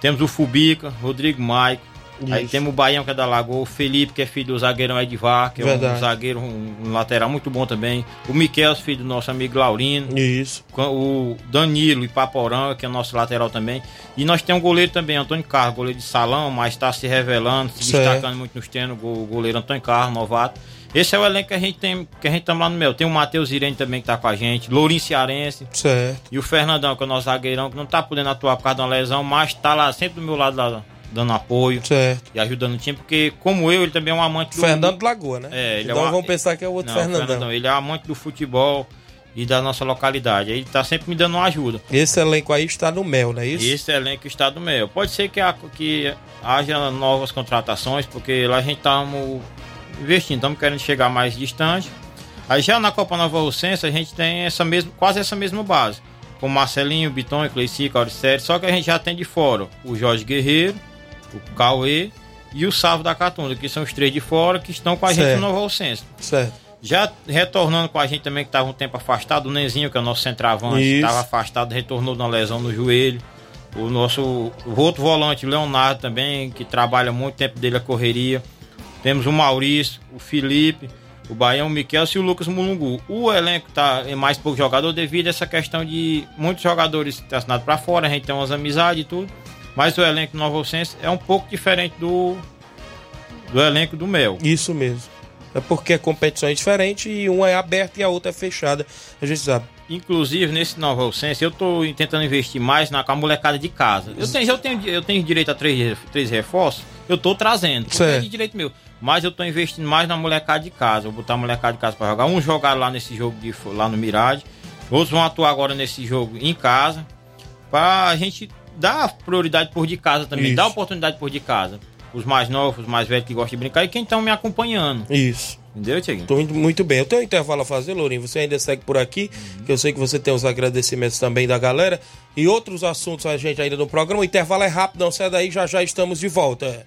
[SPEAKER 6] Temos o Fubica, Rodrigo Maico, Aí
[SPEAKER 1] Isso.
[SPEAKER 6] temos o Baião, que é da Lagoa, o Felipe, que é filho do zagueirão Edvar, que é
[SPEAKER 1] Verdade.
[SPEAKER 6] um zagueiro, um, lateral muito bom também. O Miquel, filho do nosso amigo Laurino.
[SPEAKER 1] Isso.
[SPEAKER 6] O Danilo Ipaporã, que é o nosso lateral também. E nós temos um goleiro também, Antônio Carlos, goleiro de salão, mas está se revelando, se
[SPEAKER 1] Certo.
[SPEAKER 6] destacando muito nos treinos, o goleiro Antônio Carlos, novato. Esse é o elenco que a gente tem, que a gente tá lá no Mel. Tem o Matheus Irene também que tá com a gente, Lourinho Cearense.
[SPEAKER 1] Certo.
[SPEAKER 6] E o Fernandão, que é o nosso zagueirão, que não tá podendo atuar por causa de uma lesão, mas tá lá sempre do meu lado, lá, dando apoio
[SPEAKER 1] Certo.
[SPEAKER 6] e ajudando o time, porque como eu, ele também é um amante do...
[SPEAKER 1] Fernando Lagoa, né?
[SPEAKER 6] É, ele é
[SPEAKER 1] então
[SPEAKER 6] uma-
[SPEAKER 1] vamos pensar que é o outro
[SPEAKER 6] Não,
[SPEAKER 1] Fernandão.
[SPEAKER 6] Ele é amante do futebol e da nossa localidade. Ele tá sempre me dando uma ajuda.
[SPEAKER 1] Esse elenco aí está no mel, não é isso?
[SPEAKER 6] Esse elenco está do Mel. Pode ser que, a- que haja novas contratações, porque lá a gente estamos investindo, estamos querendo chegar mais distante. Aí já na Copa Nova Rocense a gente tem essa mesma, quase essa mesma base. Com Marcelinho, Biton, Cleicica, Auricério. Só que a gente já tem de fora o Jorge Guerreiro, o Cauê e o Savo da Catunda, que são os três de fora que estão com a gente
[SPEAKER 1] Certo.
[SPEAKER 6] no Nova Rocense.
[SPEAKER 1] Certo.
[SPEAKER 6] Já retornando com a gente também, que estava um tempo afastado, o Nenzinho, que é o nosso centroavante, estava afastado, retornou de uma lesão no joelho. O nosso o outro volante, Leonardo também, que trabalha muito tempo dele a correria. Temos o Maurício, o Felipe, o Baião, o Miquel e o Lucas Mulungu. O elenco tá em mais pouco jogador devido a essa questão de muitos jogadores ter assinado para fora, a gente tem umas amizades e tudo. Mas o elenco do Nova Rocense é um pouco diferente do, do elenco do Mel.
[SPEAKER 1] Isso mesmo. É porque a competição é diferente e uma é aberta e a outra é fechada. A gente sabe.
[SPEAKER 6] Inclusive, nesse Nova Rocense, eu tô tentando investir mais na, com a molecada de casa. Eu tenho, eu tenho, eu tenho direito a três, três reforços, eu tô trazendo. porque
[SPEAKER 1] Certo.
[SPEAKER 6] É de direito meu. Mas eu tô investindo mais na molecada de casa. Vou botar a molecada de casa pra jogar. Um jogar lá nesse jogo de, lá no Mirade. Outros vão atuar agora nesse jogo em casa. Pra gente dar prioridade por de casa também.
[SPEAKER 1] Isso.
[SPEAKER 6] Dar oportunidade por de casa. Os mais novos, os mais velhos que gostam de brincar e quem estão me acompanhando.
[SPEAKER 1] Isso.
[SPEAKER 6] Entendeu, Tiaguinho?
[SPEAKER 1] Tô muito, muito bem. Eu tenho um intervalo a fazer, Lourinho. Você ainda segue por aqui, que eu sei que você tem os agradecimentos também da galera. E outros assuntos a gente ainda no programa. O intervalo é rápido, não sai daí, já já estamos de volta.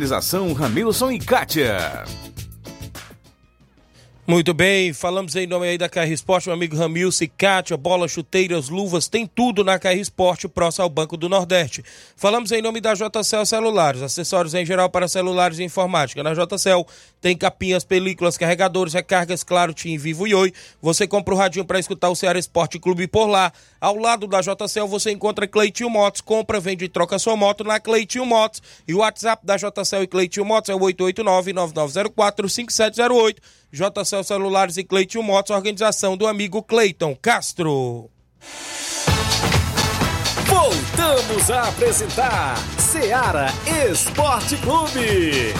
[SPEAKER 7] Ramilson e Kátia.
[SPEAKER 1] Muito bem, falamos em nome aí da KR Esporte, meu amigo Ramilce, Kátia, bola, chuteiras, luvas, tem tudo na KR Esporte, próximo ao Banco do Nordeste. Falamos em nome da JCL Celulares, acessórios em geral para celulares e informática. Na JCL tem capinhas, películas, carregadores, recargas, claro, Tim Vivo e Oi. Você compra o radinho para escutar o Ceará Esporte Clube por lá. Ao lado da JCL você encontra Cleitinho Motos, compra, vende e troca sua moto na Cleitinho Motos. E o WhatsApp da JCL e Cleitinho Motos é o 889-9904-5708. JCL Celulares e Cleitinho Motos, organização do amigo Cleiton Castro.
[SPEAKER 3] Voltamos a apresentar Seara Esporte Clube.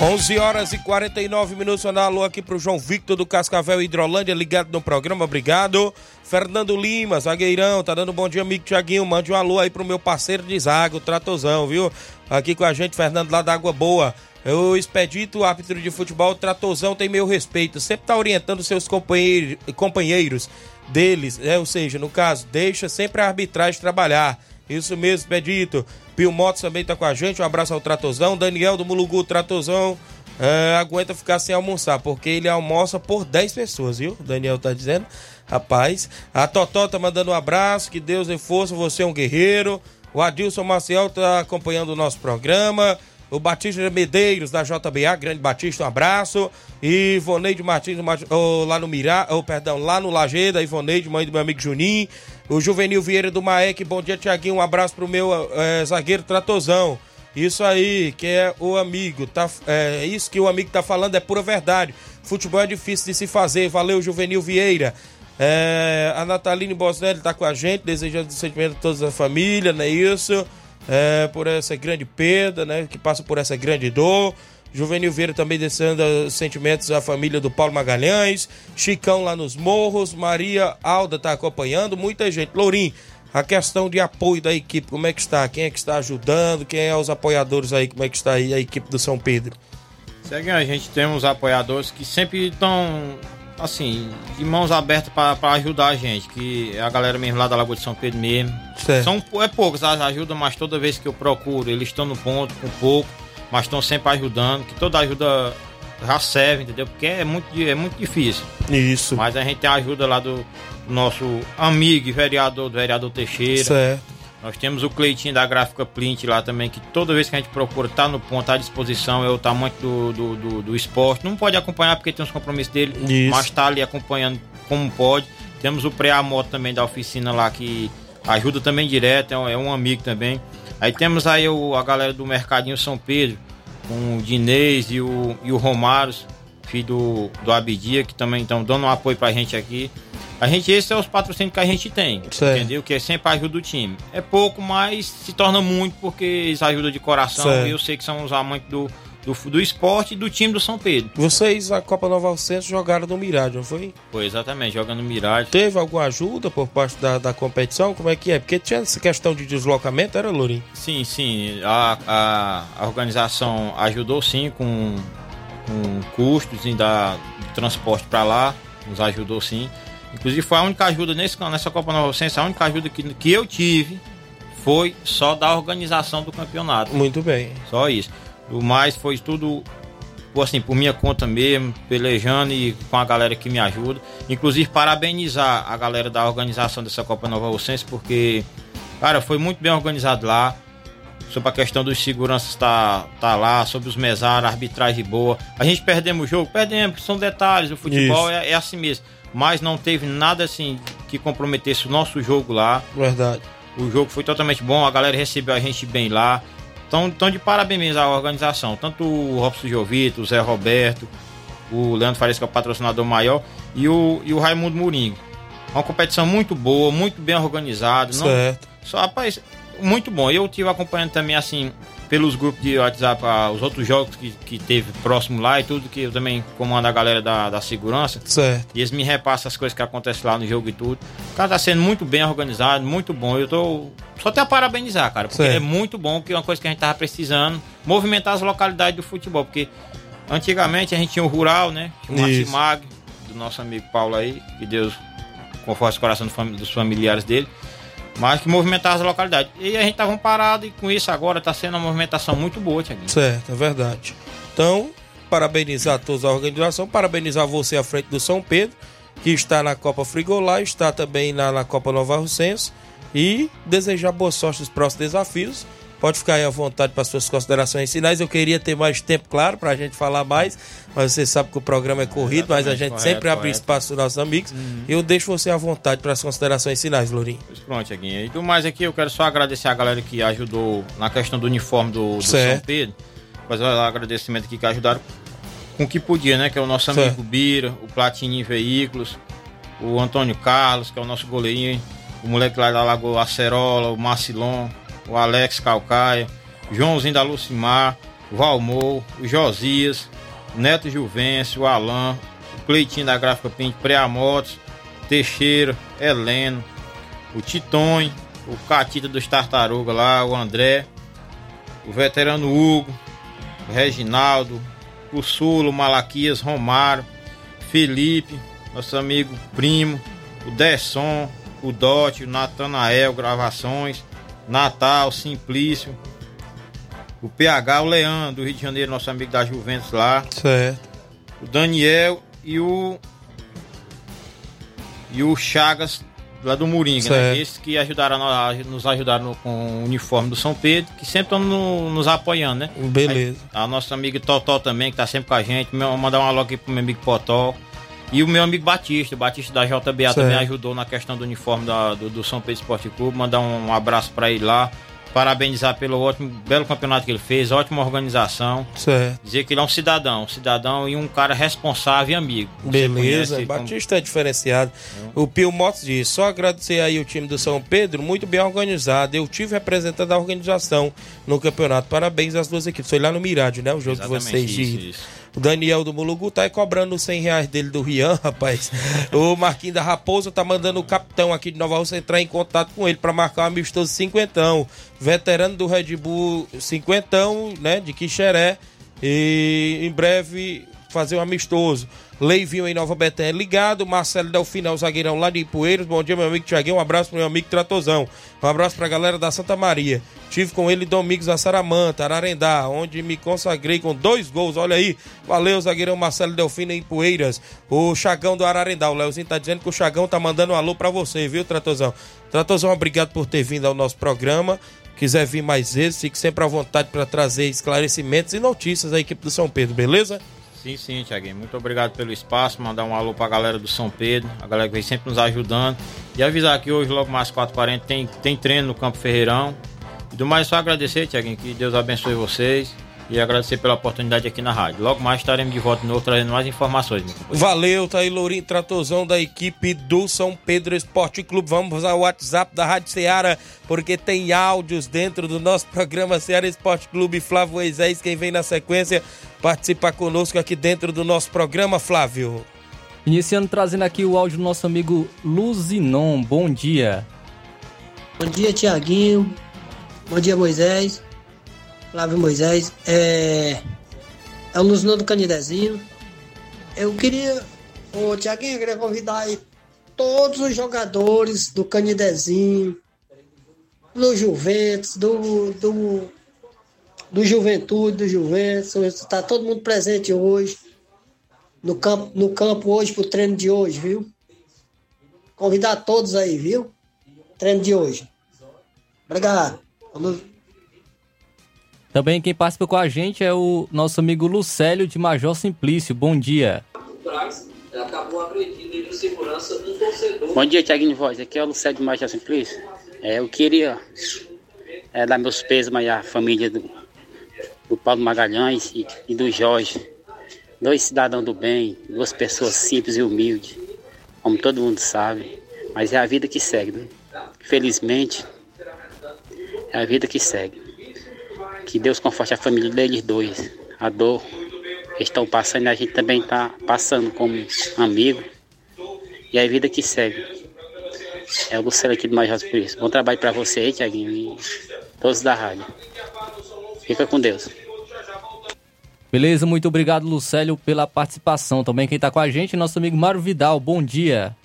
[SPEAKER 1] 11 horas e 49 minutos. Mandar alô aqui pro João Victor do Cascavel Hidrolândia, ligado no programa, obrigado. Fernando Lima, zagueirão, tá dando um bom dia, amigo Tiaguinho. Mande um alô aí pro meu parceiro de zaga, o Tratozão, viu? Aqui com a gente, Fernando lá da Água Boa. O Expedito, árbitro de futebol, Tratozão tem meu respeito. Sempre tá orientando seus companheiros, companheiros deles, é, ou seja, no caso, deixa sempre a arbitragem trabalhar. Isso mesmo, Expedito. Pio Motos também tá com a gente. Um abraço ao Tratozão. Daniel do Mulugu, Tratozão. é, aguenta ficar sem almoçar, porque ele almoça por 10 pessoas, viu? O Daniel tá dizendo. Rapaz. A Totó tá mandando um abraço. Que Deus dê força. Você é um guerreiro. O Adilson Maciel tá acompanhando o nosso programa. O Batista Medeiros, da JBA, grande Batista, um abraço. E Ivoneide Martins, oh, lá no Mirá, oh, perdão, lá no Lajeada, Ivoneide, mãe do meu amigo Juninho. O Juvenil Vieira do Maek, bom dia, Tiaguinho, um abraço pro meu eh, zagueiro Tratozão. Isso aí, que é o amigo, tá? É, isso que o amigo tá falando é pura verdade. Futebol é difícil de se fazer. Valeu, Juvenil Vieira. É, a Nataline Bosnelli está com a gente, desejando sentimento a toda a família, não é isso? É, por essa grande perda, né? Que passa por essa grande dor. Juvenil Vieira também descendo os sentimentos à família do Paulo Magalhães. Chicão lá nos morros. Maria Alda está acompanhando. Muita gente. Lourim, a questão de apoio da equipe, como é que está? Quem é que está ajudando? Quem é os apoiadores aí? Como é que está aí a equipe do São Pedro?
[SPEAKER 6] Segue a gente, temos apoiadores que sempre estão, assim, de mãos abertas para ajudar a gente, que é a galera mesmo lá da Lagoa de São Pedro mesmo.
[SPEAKER 1] Certo.
[SPEAKER 6] São, é poucos as ajudam, mas toda vez que eu procuro, eles estão no ponto, com pouco, mas estão sempre ajudando, que toda ajuda já serve, entendeu? Porque é muito, é muito difícil.
[SPEAKER 1] Isso.
[SPEAKER 6] Mas a gente tem a ajuda lá do nosso amigo vereador, do vereador Teixeira.
[SPEAKER 1] Certo.
[SPEAKER 6] Nós temos o Cleitinho da Gráfica Plint lá também, que toda vez que a gente procura tá no ponto, tá à disposição, é o tamanho do, do, do, do esporte. Não pode acompanhar porque tem os compromissos dele,
[SPEAKER 1] Isso.
[SPEAKER 6] mas tá ali acompanhando como pode. Temos o pré-amoto também da oficina lá que ajuda também direto, é um, é um amigo também. Aí temos aí o, a galera do Mercadinho São Pedro, com o Dinês e o, e o Romário, filho do, do Abidia, que também estão dando um apoio pra gente aqui. A gente, esses são os patrocínios que a gente tem,
[SPEAKER 1] Certo.
[SPEAKER 6] entendeu? Que é sempre ajuda o time. É pouco, mas se torna muito porque eles ajudam de coração.
[SPEAKER 1] Certo.
[SPEAKER 6] E eu sei que são os amantes do, do, do esporte e do time do São Pedro.
[SPEAKER 1] Vocês, a Copa Nova Alcenso, jogaram no Mirade, não foi?
[SPEAKER 6] Foi exatamente, jogando Mirage.
[SPEAKER 1] Teve alguma ajuda por parte da, da competição? Como é que é? Porque tinha essa questão de deslocamento, era, Lourinho?
[SPEAKER 6] Sim, sim. A, a, a organização ajudou sim com, com custos e da, transporte para lá. Nos ajudou sim. Inclusive foi a única ajuda nesse, nessa Copa Nova Alcense, a única ajuda que, que eu tive foi só da organização do campeonato.
[SPEAKER 1] Muito bem.
[SPEAKER 6] Só isso. O mais foi tudo por, assim, por minha conta mesmo, pelejando e com a galera que me ajuda. Inclusive parabenizar a galera da organização dessa Copa Nova Alcense, porque, cara, foi muito bem organizado lá. Sobre a questão dos seguranças tá, tá lá, sobre os mesários, arbitragem boa. A gente perdemos o jogo, perdemos, são detalhes, o futebol é, é assim mesmo. Mas não teve nada assim que comprometesse o nosso jogo lá.
[SPEAKER 1] Verdade.
[SPEAKER 6] O jogo foi totalmente bom, a galera recebeu a gente bem lá. Então, então de parabéns à organização. Tanto o Robson Jovito, o Zé Roberto, o Leandro Fares, que é o patrocinador maior, e o, e o Raimundo Moringo. Uma competição muito boa, muito bem organizada. Não,
[SPEAKER 1] Certo.
[SPEAKER 6] só, rapaz, muito bom. Eu tive acompanhando também, assim, pelos grupos de WhatsApp, ah, os outros jogos que, que teve próximo lá e tudo, que eu também comando a galera da, da segurança.
[SPEAKER 1] Certo.
[SPEAKER 6] E eles me repassam as coisas que acontecem lá no jogo e tudo. O cara tá sendo muito bem organizado, muito bom. Eu tô. Só tenho a parabenizar, cara. Porque
[SPEAKER 1] Certo.
[SPEAKER 6] é muito bom, que é uma coisa que a gente tava precisando. Movimentar as localidades do futebol. Porque antigamente a gente tinha o rural, né? Tinha o
[SPEAKER 1] Isso.
[SPEAKER 6] Martimag, do nosso amigo Paulo aí, que Deus conforte o coração do dos familiares dele. Mas que movimentar as localidades. E a gente tava parado e com isso agora tá sendo uma movimentação muito boa, Tiaguinho.
[SPEAKER 1] Certo, é verdade. Então, parabenizar todos a organização, parabenizar você à frente do São Pedro, que está na Copa Frigolá, está também na, na Copa Nova Rocense, e desejar boa sorte nos próximos desafios. Pode ficar aí à vontade para suas considerações finais. Eu queria ter mais tempo, claro, para a gente falar mais, mas você sabe que o programa é corrido, mas a
[SPEAKER 6] Exatamente,
[SPEAKER 1] gente
[SPEAKER 6] correto,
[SPEAKER 1] sempre abre
[SPEAKER 6] correto.
[SPEAKER 1] espaço para os nossos amigos. Eu deixo você à vontade para as considerações finais, Lourinho.
[SPEAKER 6] Pronto, Tiaguinho. E do mais aqui, eu quero só agradecer a galera que ajudou na questão do uniforme do, do São
[SPEAKER 1] Certo.
[SPEAKER 6] Pedro. Fazer um agradecimento aqui que ajudaram com o que podia, né? Que é o nosso
[SPEAKER 1] Certo.
[SPEAKER 6] amigo Bira, o Platini Veículos, o Antônio Carlos, que é o nosso goleirinho, o moleque lá da Lagoa Acerola, o Marcilon, o Alex Calcaia, Joãozinho da Lucimar, Valmor, o Josias, Neto Juvencio, o Alan, o Cleitinho da Gráfica Pint, Preamotos, Teixeira, Heleno, o Titonho, o Catita dos Tartaruga lá, o André, o veterano Hugo, o Reginaldo, o Sulo, Malaquias, Romário, Felipe, nosso amigo primo, o Desson, o Dote, o Natanael, gravações, Natal, Simplício, o PH, o Leandro, do Rio de Janeiro, nosso amigo da Juventus lá,
[SPEAKER 1] Certo.
[SPEAKER 6] o Daniel e o e o Chagas lá do Moringa,
[SPEAKER 1] Certo.
[SPEAKER 6] né? Esses que ajudaram a- nos ajudaram no- com o uniforme do São Pedro, que sempre estão no- nos apoiando, né?
[SPEAKER 1] Beleza.
[SPEAKER 6] Aí, a nossa amiga Totó também, que tá sempre com a gente. Mandar um alô aqui pro meu amigo Potó. E o meu amigo Batista, o Batista da JBA
[SPEAKER 1] Certo.
[SPEAKER 6] também ajudou na questão do uniforme da- do, do São Pedro Esporte Clube. Mandar um, abraço pra ele lá. parabenizar pelo ótimo, belo campeonato que ele fez, ótima organização.
[SPEAKER 1] Certo.
[SPEAKER 6] Dizer que ele é um cidadão, um cidadão e um cara responsável e amigo.
[SPEAKER 1] Beleza,
[SPEAKER 6] conhece como-
[SPEAKER 1] Batista é diferenciado. O Pio Motos diz: só agradecer aí o time do São Pedro, muito bem organizado. Eu tive representando a organização no campeonato. Parabéns às duas equipes. Foi lá no Mirade, né? O jogo de
[SPEAKER 6] Exatamente,
[SPEAKER 1] vocês. de-
[SPEAKER 6] isso, isso.
[SPEAKER 1] O Daniel do Mulugu tá aí cobrando os 100 reais dele do Rian, rapaz. O Marquinhos da Raposa tá mandando o capitão aqui de Nova Rússia entrar em contato com ele para marcar um amistoso cinquentão. Veterano do Red Bull cinquentão, né? De Quixeré. E em breve fazer um amistoso. Leivinho em Nova Betânia ligado. Marcelo Delfino, é o zagueirão lá de Ipueiros. Bom dia, meu amigo Tiaguinho. Um abraço pro meu amigo Tratozão. Um abraço pra galera da Santa Maria. Tive com ele Domingos da Saramanta, Ararendá, onde me consagrei com dois gols. Olha aí. Valeu, zagueirão Marcelo Delfino em Poeiras. O Chagão do Ararendá. O Leozinho tá dizendo que o Chagão tá mandando um alô pra você, viu, Tratozão? Tratozão, obrigado por ter vindo ao nosso programa. Quiser vir mais vezes, fique sempre à vontade para trazer esclarecimentos e notícias à equipe do São Pedro, beleza?
[SPEAKER 6] Sim, sim, Tiaguinho. Muito obrigado pelo espaço. Mandar um alô pra galera do São Pedro, a galera que vem sempre nos ajudando. E avisar que hoje, logo mais 4h40, tem, tem treino no Campo Ferreirão. E do mais, só agradecer, Tiaguinho, que Deus abençoe vocês. E agradecer pela oportunidade aqui na rádio. Logo mais estaremos de volta de novo trazendo mais informações.
[SPEAKER 1] Valeu, tá aí Lourinho Tratozão da equipe do São Pedro Esporte Clube. Vamos usar o WhatsApp da Rádio Ceará, porque tem áudios dentro do nosso <laughs> programa Ceará Esporte Clube. Flávio Moisés, quem vem na sequência, participar conosco aqui dentro do nosso programa, Flávio.
[SPEAKER 2] Iniciando trazendo aqui o áudio do nosso amigo Luzinon. Bom dia.
[SPEAKER 8] Bom dia, Tiaguinho. Bom dia, Moisés. Flávio Moisés. É, é o Luzinão do Canidezinho. Eu queria, ô Tiaguinho, eu queria convidar aí todos os jogadores do Canidezinho, do Juventus, do, do, do Juventude, do Juventus. Está todo mundo presente hoje. No campo, no campo hoje, pro treino de hoje, viu? Convidar todos aí, viu? Treino de hoje. Obrigado.
[SPEAKER 2] Também quem participa com a gente é o nosso amigo Lucélio de Major Simplício. Bom dia.
[SPEAKER 9] acabou agredindo ele em segurança um torcedor.
[SPEAKER 10] Bom dia, Tiaguinho de Voz. Aqui é o Lucélio de Major Simplício. É, eu queria é, dar meus pesos à família do, do Paulo Magalhães e, e do Jorge. Dois cidadãos do bem, duas pessoas simples e humildes, como todo mundo sabe. Mas é a vida que segue. Né? Felizmente, é a vida que segue. Que Deus conforte a família deles dois. A dor que estão passando e a gente também está passando como amigo. E a vida que segue. É o Luciano aqui do Major por isso. Bom trabalho para você aí, Tiaguinho, e todos da rádio. Fica com Deus.
[SPEAKER 2] Beleza, muito obrigado, Lucélio, pela participação. Também quem tá com a gente é nosso amigo Mário Vidal. Bom dia.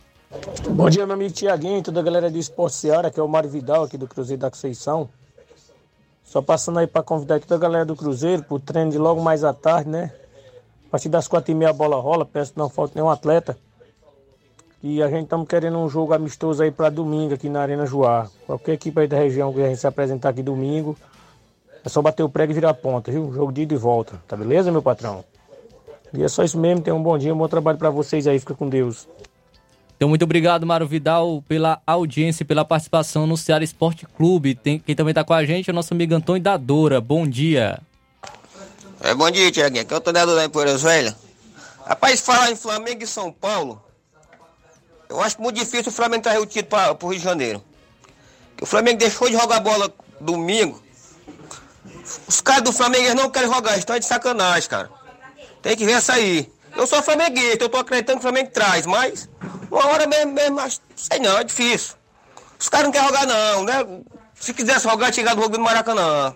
[SPEAKER 11] Bom dia, meu amigo Tiaguinho e toda a galera do Esporte Seara, que é o Mário Vidal aqui do Cruzeiro da Conceição. Só passando aí para convidar toda a galera do Cruzeiro pro treino de logo mais à tarde, né? A partir das quatro e meia a bola rola, peço que não falte nenhum atleta. E a gente estamos querendo um jogo amistoso aí para domingo aqui na Arena Joá. Qualquer equipe aí da região que a gente se apresentar aqui domingo, é só bater o prego e virar ponta, viu? Jogo de ida e volta. Tá beleza, meu patrão? E é só isso mesmo. Tenham um bom dia, um bom trabalho para vocês aí. Fica com Deus.
[SPEAKER 2] Então, muito obrigado, Mário Vidal, pela audiência e pela participação no Ceará Esporte Clube. Tem, quem também tá com a gente é o nosso amigo Antônio Dadora. Bom dia.
[SPEAKER 12] É, bom dia, Tiaguinho. Aqui é o Tonello da Empoeiras Velha. Rapaz, falar em Flamengo e São Paulo, eu acho muito difícil o Flamengo trazer o título para o Rio de Janeiro. O Flamengo deixou de jogar bola domingo. Os caras do Flamengo não querem jogar, estão de sacanagem, cara. Tem que ver essa aí. Eu sou flamenguista, eu tô acreditando que o Flamengo traz, mas uma hora mesmo, mesmo acho- sei não, é difícil. Os caras não querem jogar não, né? Se quisesse jogar, tinha do jogo do Maracanã.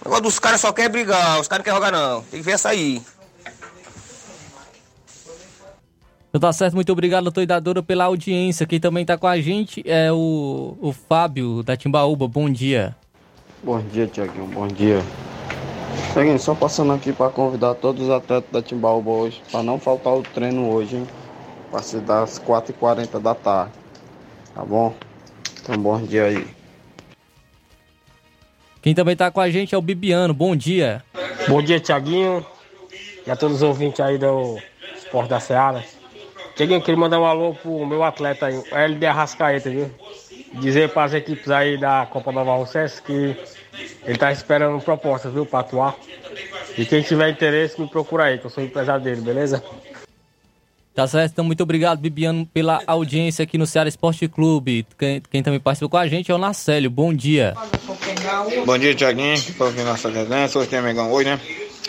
[SPEAKER 12] O negócio dos caras só quer brigar, os caras não querem jogar não. Tem que ver essa aí.
[SPEAKER 2] Então tá certo, muito obrigado, doutor Dadora, pela audiência. Quem também tá com a gente é o, o Fábio da Timbaúba. Bom dia.
[SPEAKER 13] Bom dia, Tiaguinho. Bom dia. Tiaguinho, só passando aqui para convidar todos os atletas da Timbaúba hoje, para não faltar o treino hoje, hein? Vai ser das 4h40 da tarde. Tá bom? Então, bom dia aí.
[SPEAKER 2] Quem também tá com a gente é o Bibiano. Bom dia.
[SPEAKER 11] Bom dia, Tiaguinho. E a todos os ouvintes aí do Esporte da Seara. Tiaguinho, queria mandar um alô pro meu atleta aí, o LD Arrascaeta, viu? dizer para as equipes aí da Copa Nova Rocense que ele tá esperando propostas, viu, para atuar. E quem tiver interesse, me procura aí, que eu sou empresário dele, beleza?
[SPEAKER 2] Tá certo, então muito obrigado, Bibiano, pela audiência aqui no Ceará Esporte Clube. Quem, quem também participou com a gente é o Nacélio. Bom dia.
[SPEAKER 14] Bom dia, Tiaguinho. Para ouvir nossa resenha, hoje tem Megão hoje, né?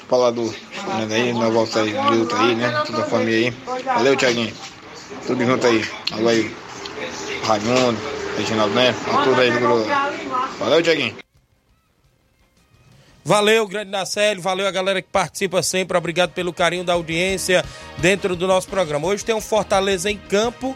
[SPEAKER 14] Falar do né, daí, nós volta aí, luta aí, né? Toda a família aí. Valeu, Tiaguinho. Tudo junto aí. Alô aí. Raimundo, Reginaldo Neto, tudo aí do. Valeu, Tiaguinho.
[SPEAKER 1] Valeu, grande Nacélio, valeu a galera que participa sempre, obrigado pelo carinho da audiência dentro do nosso programa. Hoje tem um Fortaleza em campo,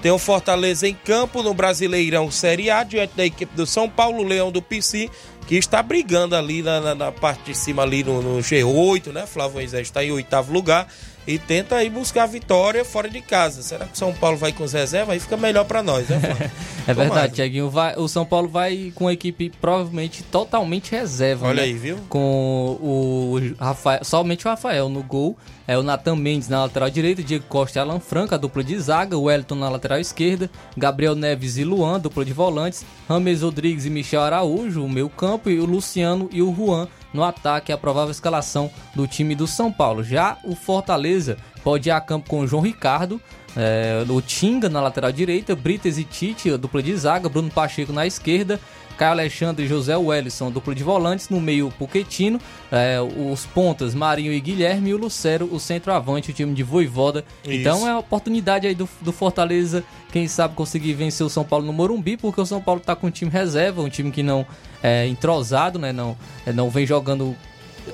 [SPEAKER 1] tem um Fortaleza em campo no Brasileirão Série A, diante da equipe do São Paulo, Leão do PC, que está brigando ali na, na, na parte de cima, ali no, no G8, né? Flávio Moisés está em oitavo lugar e tenta aí buscar a vitória fora de casa. Será que o São Paulo vai com os reservas? Aí fica melhor para nós, né, Flávio? <laughs>
[SPEAKER 2] É verdade, Tiaguinho. O São Paulo vai com a equipe provavelmente totalmente reserva.
[SPEAKER 1] Olha
[SPEAKER 2] né?
[SPEAKER 1] aí, viu?
[SPEAKER 2] Com o Rafael, somente o Rafael no gol. É o Natan Mendes na lateral direita, Diego Costa e Alan Franca, a dupla de zaga, o Wellington na lateral esquerda, Gabriel Neves e Luan, dupla de volantes, Rames Rodrigues e Michel Araújo, o meio campo, e o Luciano e o Juan no ataque, a provável escalação do time do São Paulo. Já o Fortaleza pode ir a campo com João Ricardo, é, o Tinga na lateral direita, Brites e Tite, dupla de zaga, Bruno Pacheco na esquerda, Caio Alexandre e José Wellison, dupla de volantes, no meio Puquetino, é, os pontas Marinho e Guilherme e o Lucero, o centroavante, o time de Voivoda.
[SPEAKER 1] Isso.
[SPEAKER 2] Então é a oportunidade aí do, do Fortaleza, quem sabe conseguir vencer o São Paulo no Morumbi, porque o São Paulo tá com um time reserva, um time que não é entrosado, né, não, não vem jogando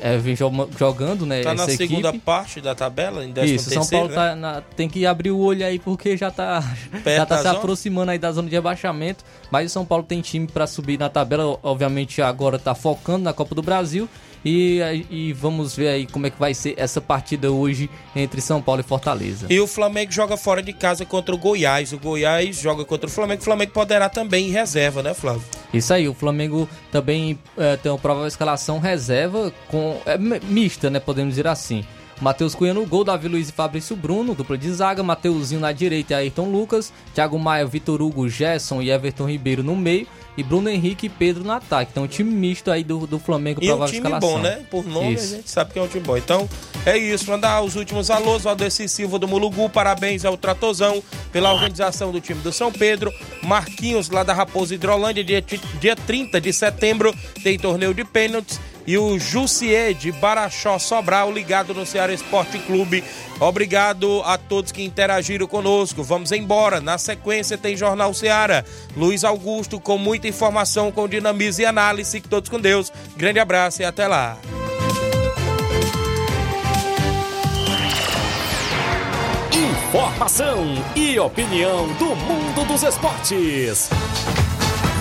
[SPEAKER 2] é, vem jo- jogando, né?
[SPEAKER 1] Tá na
[SPEAKER 2] essa
[SPEAKER 1] segunda
[SPEAKER 2] equipe.
[SPEAKER 1] parte da tabela, em décimo
[SPEAKER 2] Isso, São Paulo
[SPEAKER 1] né?
[SPEAKER 2] tá na- tem que abrir o olho aí porque já tá,
[SPEAKER 1] Perto
[SPEAKER 2] já tá se
[SPEAKER 1] zona?
[SPEAKER 2] aproximando aí da zona de rebaixamento. Mas o São Paulo tem time para subir na tabela, obviamente agora tá focando na Copa do Brasil. E, e vamos ver aí como é que vai ser essa partida hoje entre São Paulo e Fortaleza.
[SPEAKER 1] E o Flamengo joga fora de casa contra o Goiás. O Goiás joga contra o Flamengo. O Flamengo poderá também em reserva, né, Flávio?
[SPEAKER 2] Isso aí, o Flamengo também é, tem uma provável escalação reserva com é, mi- mista, né? Podemos dizer assim. Matheus Cunha no gol, Davi Luiz e Fabrício Bruno, dupla de zaga, Mateuzinho na direita e Ayrton Lucas, Thiago Maia, Vitor Hugo, Gerson e Everton Ribeiro no meio, e Bruno Henrique e Pedro no ataque. Então, um time misto aí do, do Flamengo,
[SPEAKER 1] E um
[SPEAKER 2] provável
[SPEAKER 1] time
[SPEAKER 2] escalação.
[SPEAKER 1] bom, né? Por nome
[SPEAKER 2] Isso.
[SPEAKER 1] a gente sabe que é um time bom. Então é isso. Mandar os últimos alôs. Valdeci Silva do Mulugu. Parabéns ao Tratozão pela organização do time do São Pedro. Marquinhos lá da Raposa Hidrolândia. Dia, dia 30 de setembro tem torneio de pênaltis. E o Jussier de Baraxó Sobral ligado no Ceará Esporte Clube. Obrigado a todos que interagiram conosco. Vamos embora. Na sequência tem Jornal Ceará. Luiz Augusto com muita informação, com dinamismo e análise. Fiquem todos com Deus. Grande abraço e até lá.
[SPEAKER 3] Informação e opinião do mundo dos esportes.